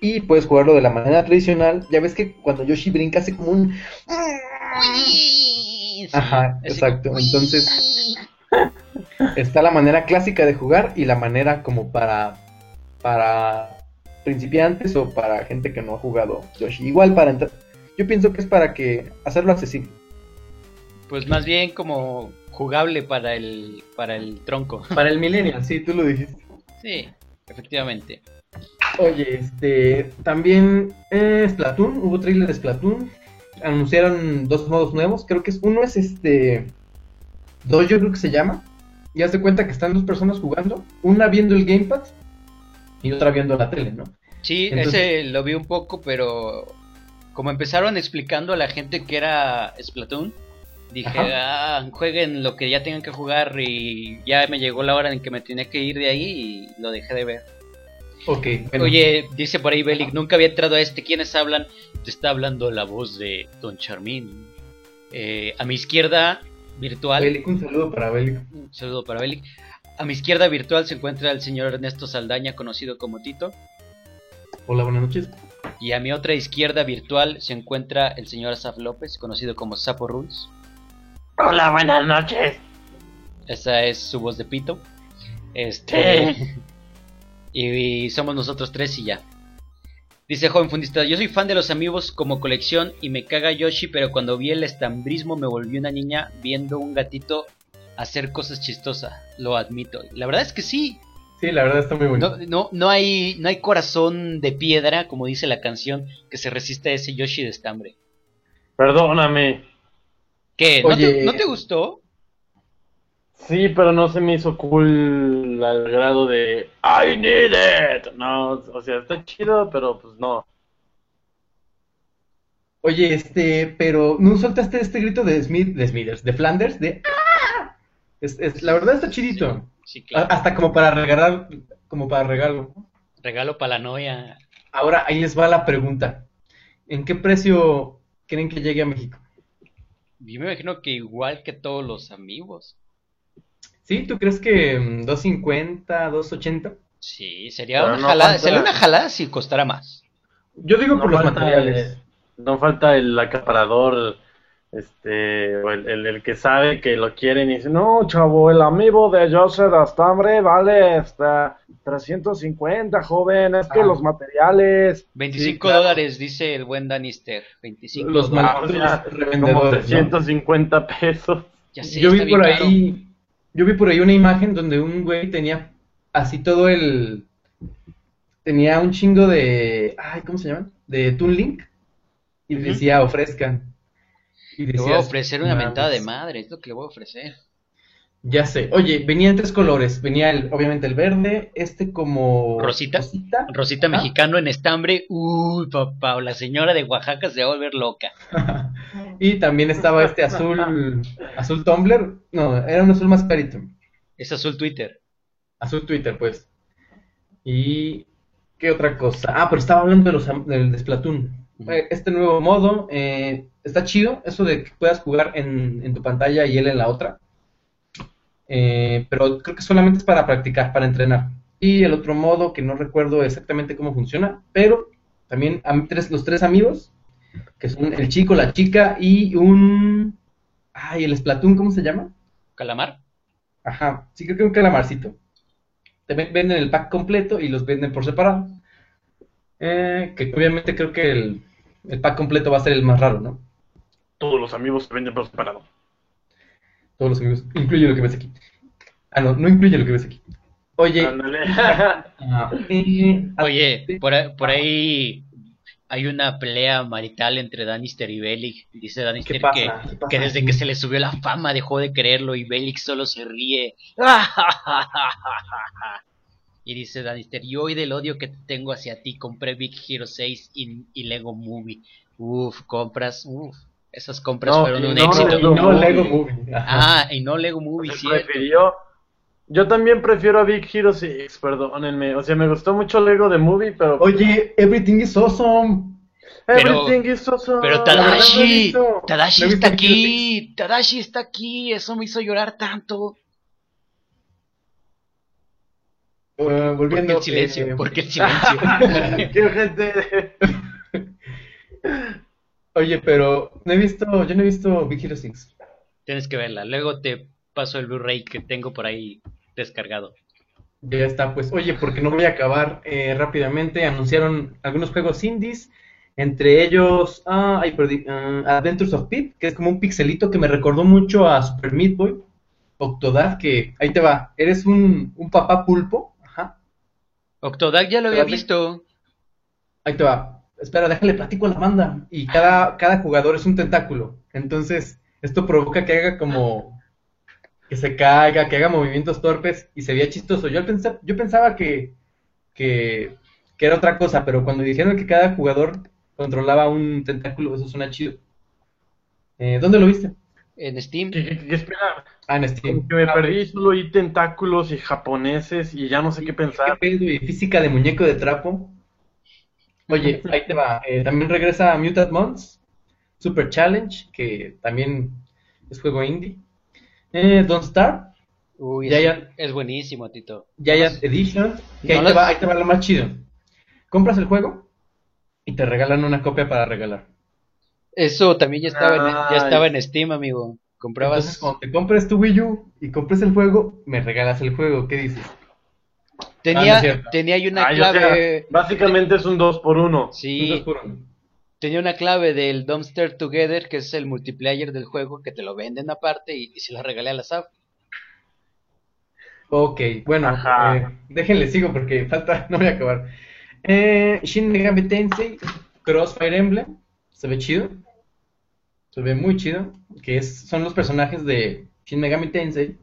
Y puedes jugarlo de la manera tradicional. Ya ves que cuando Yoshi brinca hace como un... Ajá, exacto. Entonces está la manera clásica de jugar y la manera como para para principiantes o para gente que no ha jugado Yoshi. Igual para entrar. Yo pienso que es para que hacerlo accesible. Pues más bien como jugable para el para el tronco. Para el millennial, sí, tú lo dijiste. Sí, efectivamente. Oye, este, también eh, Splatoon, hubo trailer de Splatoon. Anunciaron dos modos nuevos. Creo que es uno es este Dojo creo que se llama. Y haz de cuenta que están dos personas jugando, una viendo el gamepad y otra viendo la tele, ¿no? Sí, Entonces- ese lo vi un poco, pero como empezaron explicando a la gente que era Splatoon, dije, ah, jueguen lo que ya tengan que jugar y ya me llegó la hora en que me tenía que ir de ahí y lo dejé de ver. Ok, bueno. Oye, dice por ahí Belic, nunca había entrado a este. ¿Quiénes hablan? Te está hablando la voz de Don Charmín. Eh, a mi izquierda, virtual. Belic, un saludo para Belic. Un saludo para Belic. A mi izquierda virtual se encuentra el señor Ernesto Saldaña, conocido como Tito. Hola, buenas noches. Y a mi otra izquierda virtual se encuentra el señor Asaf López, conocido como Sapo Rules. Hola, buenas noches. Esa es su voz de pito. Este. Y somos nosotros tres y ya. Dice joven fundista, yo soy fan de los amigos como colección y me caga Yoshi, pero cuando vi el estambrismo me volví una niña viendo un gatito hacer cosas chistosas, lo admito. La verdad es que sí, Sí, la verdad está muy bonito. no, no, no hay, no hay corazón de piedra, como dice la canción, que se resista a ese Yoshi de estambre. Perdóname. ¿Qué? ¿No, Oye. te, ¿no te gustó? Sí, pero no se me hizo cool al grado de I need it. No, o sea, está chido, pero pues no. Oye, este, pero ¿no soltaste este grito de Smith, de Smithers, de Flanders, de ¡Ah! Es, es- la verdad está chidito. Sí, claro. Hasta como para regalar, como para regalo. Regalo para la novia. Ahora ahí les va la pregunta. ¿En qué precio creen que llegue a México? Yo me imagino que igual que todos los amigos. ¿Sí? ¿Tú crees que mm, 250, 280? Sí, sería Pero una no jalada, falta- sería una jalada si costara más. Yo digo No por los materiales. el- no falta el acaparador, este, o el, el, el que sabe que lo quieren y dice, no, chavo, el amigo de Joseph Astambre vale hasta 350, joven, es que Ah. los materiales... 25 claro. dólares, dice el buen Danister. 25 Los dólares. Ah, sea, como ¿no? 350 pesos. Ya sé, Yo está vi bien por caro. Yo vi por ahí una imagen donde un güey tenía así todo el, tenía un chingo de, ay, ¿cómo se llaman? De Toon Link y decía ofrezcan. Y Le voy a ofrecer una mentada de madre, es lo que le voy a ofrecer. Ya sé. Oye, venía en tres colores. Venía el, obviamente el verde, este como ¿Rosita? rosita. Mexicano en estambre. Uy, papá, o la señora de Oaxaca se va a volver loca. y también estaba este azul, azul Tumblr. No, era un azul más clarito. Es azul Twitter. Azul Twitter, pues. Y ¿qué otra cosa? Ah, pero estaba hablando de los del de Splatoon. Ujú. Eh, Este nuevo modo eh, está chido, eso de que puedas jugar en, en tu pantalla y él en la otra. Eh, pero creo que solamente es para practicar, para entrenar. Y el otro modo que no recuerdo exactamente cómo funciona, pero también a mí tres, los tres amigos, que son el chico, la chica y un... Ay, el Splatoon, ¿cómo se llama? ¿Calamar? Ajá, sí creo que un calamarcito. Te ven- venden el pack completo y los venden por separado. Eh, que obviamente creo que el, el pack completo va a ser el más raro, ¿no? Todos los amigos se venden por separado. Todos los amigos. Incluye lo que ves aquí. Ah, no, no incluye lo que ves aquí. Oye, ah, y- Oye, por, ahí- por ahí hay una pelea marital entre Danister y Bellic. Dice Danister que, que desde que se le subió la fama dejó de creerlo y Bellic solo se ríe. Y dice Danister, yo hoy del odio que te tengo hacia ti compré Big Hero 6 y, y Lego Movie. Uf, compras, uf. Esas compras No, fueron y un no éxito. y no. Lego Movie. Ajá. Ah, y no Lego Movie, cierto. prefirió Yo también prefiero a Big Hero 6, perdónenme. O sea, me gustó mucho Lego de Movie, pero. Oye, Everything is Awesome. Pero- Everything is awesome. Pero Tadashi. Tadashi ¿No viste está aquí, Tadashi está aquí, eso me hizo llorar tanto. Eh, ¿Por qué volviendo. el silencio? eh, ¿Por qué el silencio? Qué gente. Oye, pero no he visto, yo no he visto Big Hero 6. Tienes que verla, luego te paso el Blu-ray que tengo por ahí descargado. Ya está, pues, oye, porque no voy a acabar eh, rápidamente. Anunciaron algunos juegos indies, entre ellos, ah, ay, perdí, ah, Adventures of Pip, que es como un pixelito que me recordó mucho a Super Meat Boy. Octodad, que ahí te va, eres un, un papá pulpo, ajá, Octodad ya lo había visto. ahí te va. Espera, déjale platico a la banda. Y cada, cada jugador es un tentáculo. Entonces, esto provoca que haga como que se caiga, que haga movimientos torpes y se veía chistoso. Yo, pensé, yo pensaba que, que, que era otra cosa, pero cuando dijeron que cada jugador controlaba un tentáculo, eso suena chido. Eh, ¿Dónde lo viste? En Steam. ¿Qué, qué- qué espera? Ah, en Steam. Como que me perdí, solo oí tentáculos y japoneses y ya no sé qué ¿Qué pensar. pedo? Y física de muñeco de trapo. Oye, ahí te va. Eh, también regresa Mutant Months, Super Challenge, que también es juego indie. Eh, Don't Starve, Uy, es, buenísimo, Tito. Giant Edition, que No ahí, te va, ahí te va lo más chido. Compras el juego y te regalan una copia para regalar. Eso también ya estaba, en, ya estaba en Steam, amigo. Comprabas. Entonces, cuando te compres tu Wii U y compres el juego, me regalas el juego. ¿Qué dices? Ah, no tenía, es cierto. tenía ahí una Ay, o sea, clave. básicamente es un 2 por 1 Un Sí, dos por uno. tenía una clave del Dumpster Together, que es el multiplayer del juego, que te lo venden aparte y, y se la regalé a la SAF. Ok, bueno, Ajá. eh, déjenle sigo porque falta, no voy a acabar. Eh, Shin Megami Tensei Crossfire Emblem, se ve chido, se ve muy chido, que es, son los personajes de Shin Megami Tensei,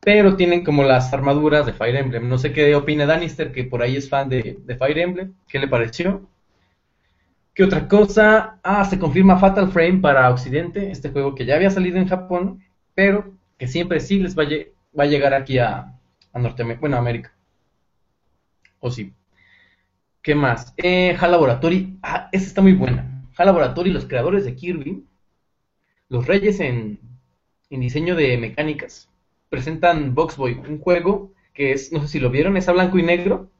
pero tienen como las armaduras de Fire Emblem. No sé qué opina Danister, que por ahí es fan de, Fire Emblem, ¿qué le pareció? ¿Qué otra cosa? Ah, se confirma Fatal Frame para Occidente, este juego que ya había salido en Japón, pero que siempre sí les va a, a llegar aquí a, a Norteamérica, bueno, a América. O sí. ¿Qué más? Eh, Laboratory, ah, esa está muy buena. HAL Laboratory, los creadores de Kirby, los reyes en, en diseño de mecánicas, presentan Boxboy, un juego que es, no sé si lo vieron, es a blanco y negro.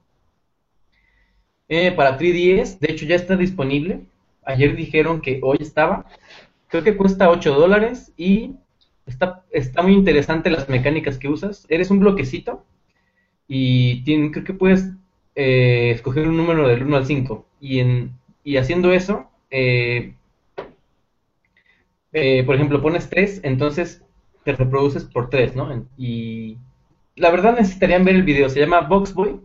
Eh, para 3DS, de hecho ya está disponible. Ayer dijeron que hoy estaba. Creo que cuesta 8 dólares y está, está muy interesante las mecánicas que usas. Eres un bloquecito y creo que puedes eh, escoger un número del 1 al 5. Y, en, y haciendo eso, eh, por ejemplo, pones 3, entonces te reproduces por 3, ¿no? Y la verdad necesitarían ver el video. Se llama Boxboy.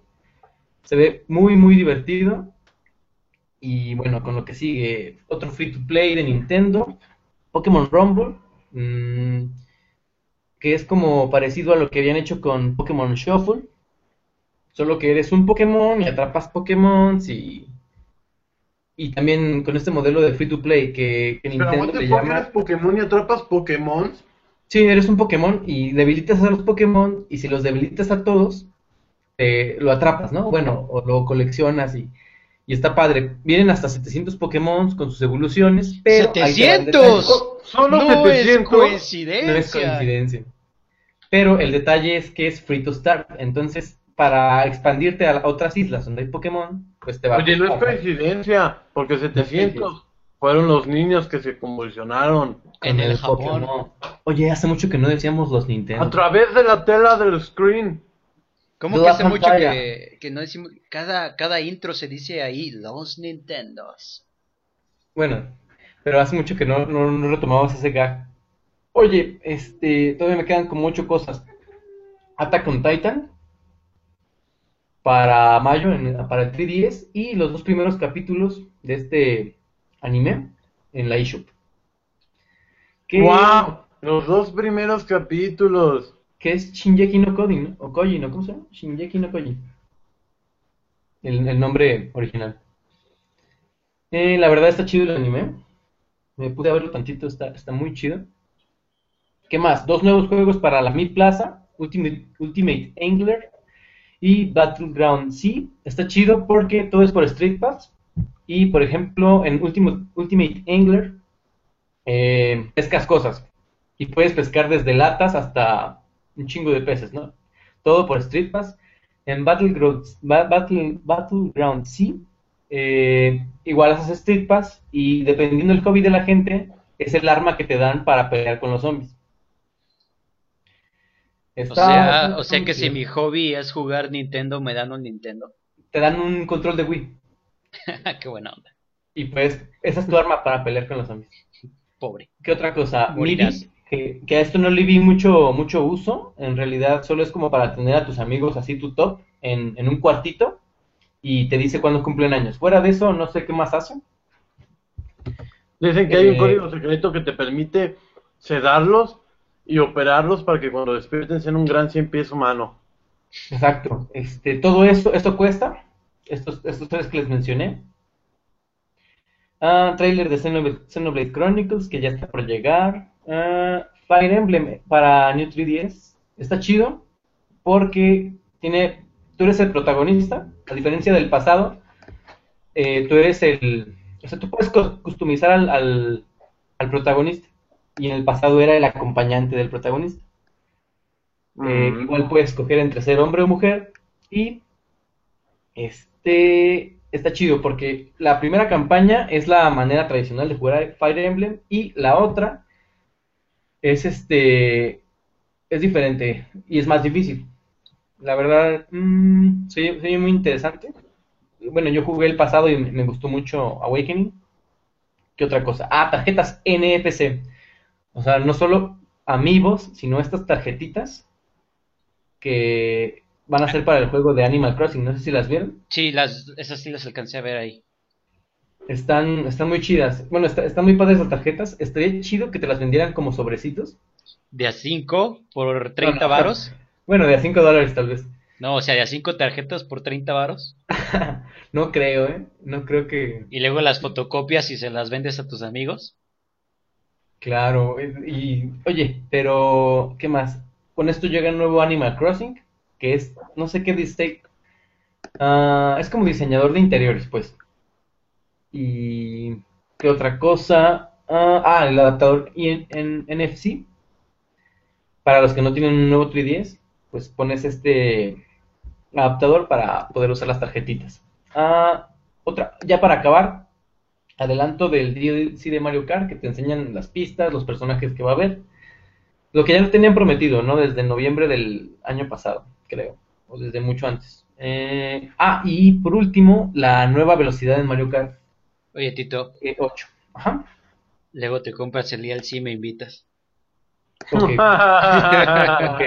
Se ve muy, muy divertido. Y bueno, con lo que sigue, otro free to play de Nintendo, Pokémon Rumble, mm, que es como parecido a lo que habían hecho con Pokémon Shuffle, solo que eres un Pokémon y atrapas Pokémon y, y también con este modelo de free to play que, que Pero Nintendo le fuck, llama... eres Pokémon y atrapas Pokémon. Sí, eres un Pokémon y debilitas a los Pokémon y si los debilitas a todos, eh, lo atrapas, ¿no? Bueno, o lo coleccionas y, y está padre. Vienen hasta 700 Pokémon con sus evoluciones, pero... ahí te va el detalle. ¡700! Solo no 700. es coincidencia. No es coincidencia. Pero el detalle es que es free to start, entonces para expandirte a otras islas donde hay Pokémon, pues te va Oye, no es a coincidencia, porque 700 fueron los niños que se convulsionaron En el Japón. Pokémon. Oye, hace mucho que no decíamos los Nintendo. a través de la tela del screen. ¿Cómo que hace mucho que, que no decimos? Cada, cada intro se dice ahí, los Nintendos. Bueno, pero hace mucho que no, no, no retomamos ese gag. Oye, este, todavía me quedan como ocho cosas. Attack on Titan para mayo, en- para el 3DS, y los dos primeros capítulos de este anime en la eShop. Que, ¡Wow! Los dos primeros capítulos. que es Shinjeki no Koji, ¿no? O Koji, ¿no? ¿Cómo se llama? Shinjeki no Koji. El, el nombre original. Eh, la verdad está chido el anime. Me pude verlo tantito, está, está muy chido. ¿Qué más? Dos nuevos juegos para la Mi Plaza. Ultimate, Ultimate Angler y Battleground Sea. Está chido porque todo es por Street Pass. Y por ejemplo, en Ultimate, Ultimate Angler eh, pescas cosas. Y puedes pescar desde latas hasta un chingo de peces, ¿no? Todo por Street Pass. En Battleground, Ba- Battle, Battleground Sea, eh, igual haces Street Pass y dependiendo del hobby de la gente, es el arma que te dan para pelear con los zombies. O sea, o sea que si mi hobby es jugar Nintendo, me dan un Nintendo. Te dan un control de Wii Qué buena onda. y pues esa es tu arma para pelear con los zombies. Pobre. ¿Qué otra cosa? Morirás. Que, que a esto no le vi mucho, mucho uso. En realidad solo es como para tener a tus amigos así tu top en, en un cuartito y te dice cuándo cumplen años. Fuera de eso, no sé qué más hacen. Dicen que hay un Eh, código secreto que te permite sedarlos y operarlos para que cuando despierten sean un gran cien pies humano. Exacto. Este, todo esto, esto cuesta. Estos, estos tres que les mencioné. Ah, trailer de Xenoblade, Xenoblade Chronicles que ya está por llegar. Ah, Fire Emblem para New 3DS. Está chido porque tiene, tú eres el protagonista, a diferencia del pasado. eh, tú eres el, o sea, tú puedes customizar al, al, al protagonista y en el pasado era el acompañante del protagonista. Eh, Mm. igual puedes escoger entre ser hombre o mujer. Y este está chido porque la primera campaña es la manera tradicional de jugar Fire Emblem y la otra es este es diferente y es más difícil. La verdad, mm, se oye muy interesante. Bueno, yo jugué el pasado y me gustó mucho Awakening. ¿Qué otra cosa? Ah, tarjetas NFC. O sea, no solo amigos, sino estas tarjetitas que van a ser para el juego de Animal Crossing. No sé si las vieron. Sí, las, esas sí las alcancé a ver ahí. Están, están muy chidas. Bueno, está- están muy padres las tarjetas. Estaría chido que te las vendieran como sobrecitos. De a 5 por 30 no. varos. Bueno, de a 5 dólares tal vez. No, o sea, de a 5 tarjetas por 30 varos. No creo, ¿eh? No creo que... Y luego las fotocopias y se las vendes a tus amigos. Claro. eh, Y, oye, pero... ¿Qué más? Con esto llega el nuevo Animal Crossing, que es... No sé qué dice... Ah, es como diseñador de interiores, pues. Y... ¿Qué otra cosa? Ah, ah, el adaptador en, en NFC. Para los que no tienen un nuevo 3DS, pues pones este adaptador para poder usar las tarjetitas. Ah, otra, ya para acabar, adelanto del DLC de Mario Kart que te enseñan las pistas, los personajes que va a haber. Lo que ya no tenían prometido, ¿no? Desde noviembre del año pasado, creo. O desde mucho antes. Eh, ah, y por último, la nueva velocidad en Mario Kart Oye, Tito, eh, 8. Ajá. luego te compras el DLC y me invitas. Ok. ok.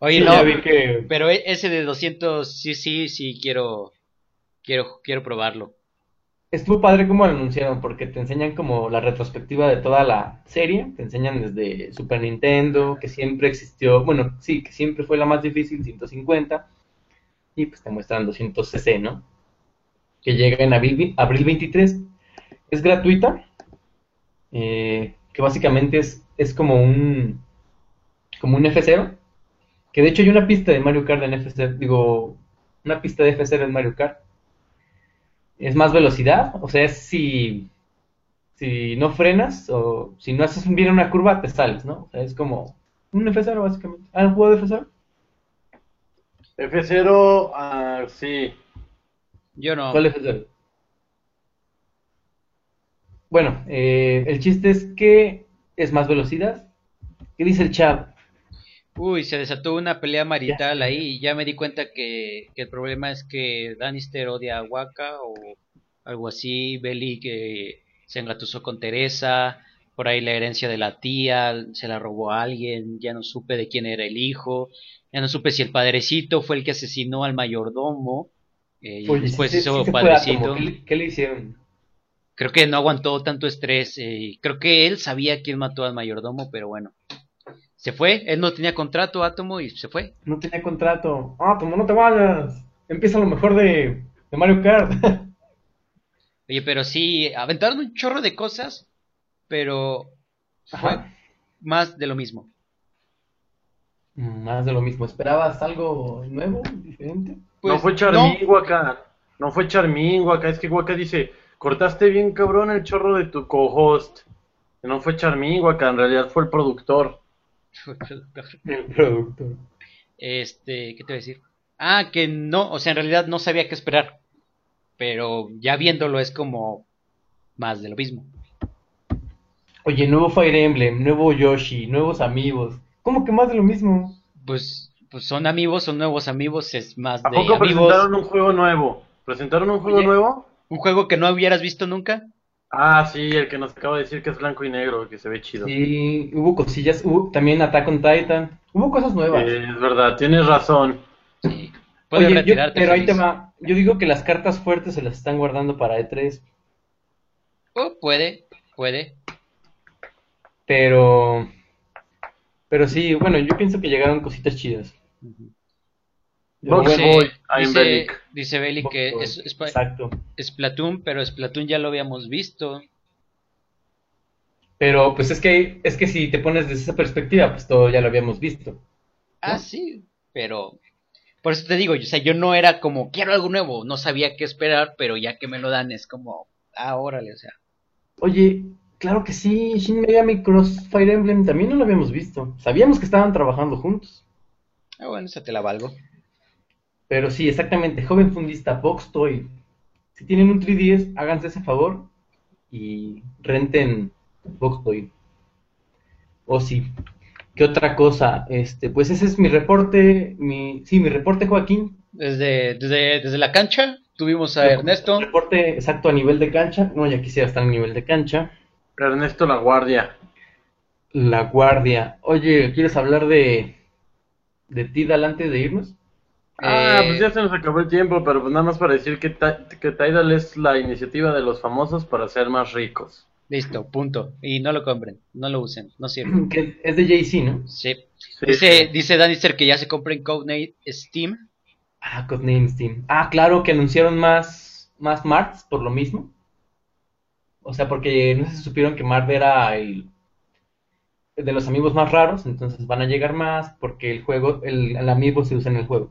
Oye, Sí, no, ya vi que... pero e- ese de 200, sí, sí, sí, quiero, quiero, quiero probarlo. Estuvo padre como lo anunciaron, porque te enseñan como la retrospectiva de toda la serie, te enseñan desde Super Nintendo, que siempre existió, bueno, sí, que siempre fue la más difícil, 150, y pues te muestran 200cc, ¿no? Que llega en abril, abril 23, es gratuita, eh, que básicamente es, es como un, como un F0, que de hecho hay una pista de Mario Kart en F0, digo, una pista de F0 en Mario Kart, es más velocidad, o sea, es si, si no frenas o si no haces bien una curva, te sales, ¿no? O sea, es como un F0 básicamente. ¿Ah, un juego de F0? F0, ah, sí. Yo no. ¿Cuál F0? Bueno, eh, el chiste es que es más velocidad. ¿Qué dice el chat? Uy, se desató una pelea marital ahí y ya me di cuenta que, que el problema es que Danister odia a Waka o algo así, Belly que se engatusó con Teresa, por ahí la herencia de la tía se la robó a alguien, ya no supe de quién era el hijo, ya no supe si el padrecito fue el que asesinó al mayordomo, eh, y Oye, después hizo padrecito. átomo. ¿Qué, le- qué le hicieron? Creo que no aguantó tanto estrés. eh, creo que él sabía quién mató al mayordomo, pero bueno. Se fue, él no tenía contrato, Átomo, y se fue. No tenía contrato. Ah, como no te vayas. Empieza lo mejor de, de Mario Kart. Oye, pero sí, aventaron un chorro de cosas, pero fue Ajá. más de lo mismo. Mm, Más de lo mismo. ¿Esperabas algo nuevo, diferente? Pues, no fue Charmín, Waka. No fue Charmín, Waka. Es que Waka dice, cortaste bien cabrón el chorro de tu co-host. No fue Charmín, Waka. En realidad fue el productor. Productor. El productor. Este, ¿qué te voy a decir? Ah, que no, o sea, en realidad no sabía qué esperar. Pero ya viéndolo es como más de lo mismo. Oye, nuevo Fire Emblem, nuevo Yoshi, nuevos amigos. ¿Cómo que más de lo mismo? Pues, pues son amigos, son nuevos amigos, es más ¿A de poco amigos. presentaron un juego nuevo? ¿Presentaron un juego Oye. nuevo? Un juego que no hubieras visto nunca. Ah, sí, el que nos acaba de decir que es blanco y negro, que se ve chido. Sí, hubo cosillas, hubo también Attack on Titan, hubo cosas nuevas. Eh, es verdad, tienes razón. Sí. Puedes Oye, yo- pero ahí feliz. te va. Yo digo que las cartas fuertes se las están guardando para E3, Oh, puede, puede. pero... Pero sí, bueno, yo pienso que llegaron cositas chidas. Dice, dice Bellic que es, es, Exacto. Splatoon, pero Splatoon ya lo habíamos visto. Pero pues es que es que si te pones desde esa perspectiva, pues todo ya lo habíamos visto. Ah, sí, pero por eso te digo, o sea, yo no era como quiero algo nuevo, no sabía qué esperar, pero ya que me lo dan es como, ah, órale, o sea, Oye, claro que sí, Shin Megami Cross Fire Emblem también no lo habíamos visto. Sabíamos que estaban trabajando juntos. ah, bueno, esa te la valgo. Pero sí, exactamente, joven fundista, Box Toy. Si tienen un 3DS, háganse ese favor y renten Box Toy. O sí. ¿Qué otra cosa? Este, pues ese es mi reporte, mi, sí, mi reporte, Joaquín. Desde, desde, desde la cancha tuvimos a Ernesto. Reporte exacto a nivel de cancha. No, ya quisiera estar a nivel de cancha. Ernesto La Guardia. La guardia. Oye, ¿quieres hablar de de Tidal antes de irnos? Ah, Eh, pues ya se nos acabó el tiempo, pero pues nada más para decir que, que Tidal es la iniciativa de los famosos para ser más ricos. Listo, punto. Y no lo compren, no lo usen, no sirve. Que es de Jay-Z, ¿no? Sí. Sí, Dice, dice Danister que ya se compren Codename Steam. Ah, Codename Steam. Ah, claro, que anunciaron más, más Marts por lo mismo. O sea, porque no si supieron que Mart era el de los amigos más raros, entonces van a llegar más porque el juego, el, el amiibo se usa en el juego.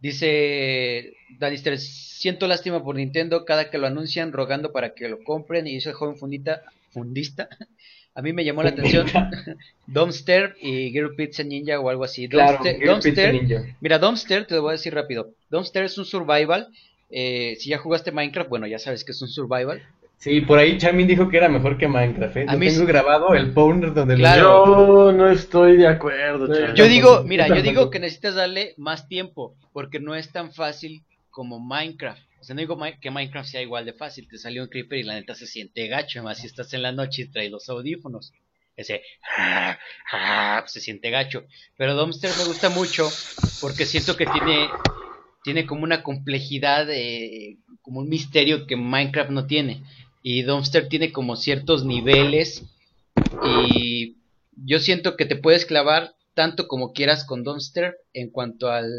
Dice Danister, siento lástima por Nintendo cada que lo anuncian rogando para que lo compren y dice el joven fundita, fundista. A mí me llamó la atención Dumpster y Girl Pizza Ninja o algo así. Claro, Dumpster, Girl Pizza Dumpster- Ninja. Mira, Dumpster, te lo voy a decir rápido. Dumpster es un survival. eh, si ya jugaste Minecraft, bueno, ya sabes que es un survival. Sí, por ahí Charmin dijo que era mejor que Minecraft, ¿eh? A Yo mí tengo sí. grabado el powder donde lo Claro. Yo no estoy de acuerdo, Sí. chaval. Yo digo, mira, yo digo que necesitas darle más tiempo, porque no es tan fácil como Minecraft. O sea, no digo que Minecraft sea igual de fácil, te salió un creeper y la neta se siente gacho, más si estás en la noche y traes los audífonos. Ese se siente gacho. Pero Dumpster me gusta mucho porque siento que tiene, tiene como una complejidad, eh, como un misterio que Minecraft no tiene. Y Dumpster tiene como ciertos niveles y yo siento que te puedes clavar tanto como quieras con Dumpster en cuanto al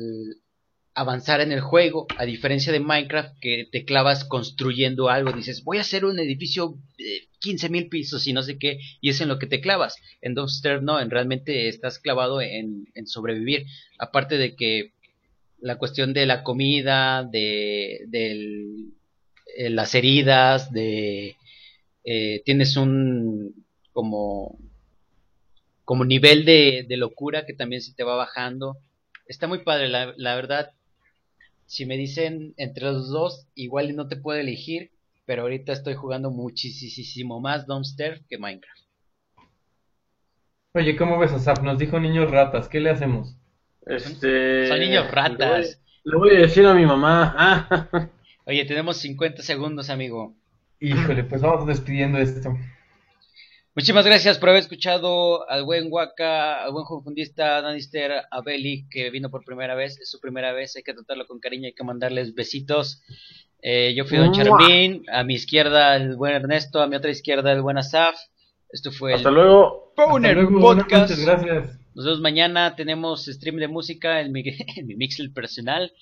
avanzar en el juego, a diferencia de Minecraft que te clavas construyendo algo, dices voy a hacer un edificio de 15 mil pisos y no sé qué, y es en lo que te clavas. En Dumpster no, en realmente estás clavado en, en sobrevivir, aparte de que la cuestión de la comida, de, del- eh, las heridas, de eh, tienes un como como nivel de, de locura que también se te va bajando. Está muy padre, la, la verdad. Si me dicen entre los dos, igual y no te puedo elegir, pero ahorita estoy jugando muchísimo más Dumpster que Minecraft. Oye, ¿cómo ves a Zap? Nos dijo niños ratas, ¿qué le hacemos? Este... Son niños ratas. Le voy, le voy a decir a mi mamá. Ah, Oye, tenemos 50 segundos, amigo. Híjole, pues vamos despidiendo esto. Muchísimas gracias por haber escuchado al buen Waka, al buen fundista a Danister, a Beli, que vino por primera vez. Es su primera vez, hay que tratarlo con cariño, hay que mandarles besitos. Eh, yo fui Don. Charmín, a mi izquierda el buen Ernesto, a mi otra izquierda el buen Asaf. Esto fue hasta el luego. Powner Hasta luego, buenas Podcast. noches, gracias. Nos vemos mañana, tenemos stream de música en mi, en mi Mixel personal.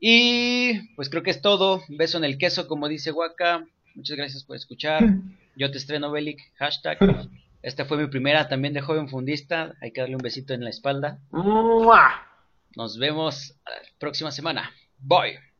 Y pues creo que es todo. Beso en el queso, como dice Waka. Muchas gracias por escuchar. Yo te estreno, Belic. Hashtag. Esta fue mi primera también de joven fundista. Hay que darle un besito en la espalda. Nos vemos la próxima semana. Bye.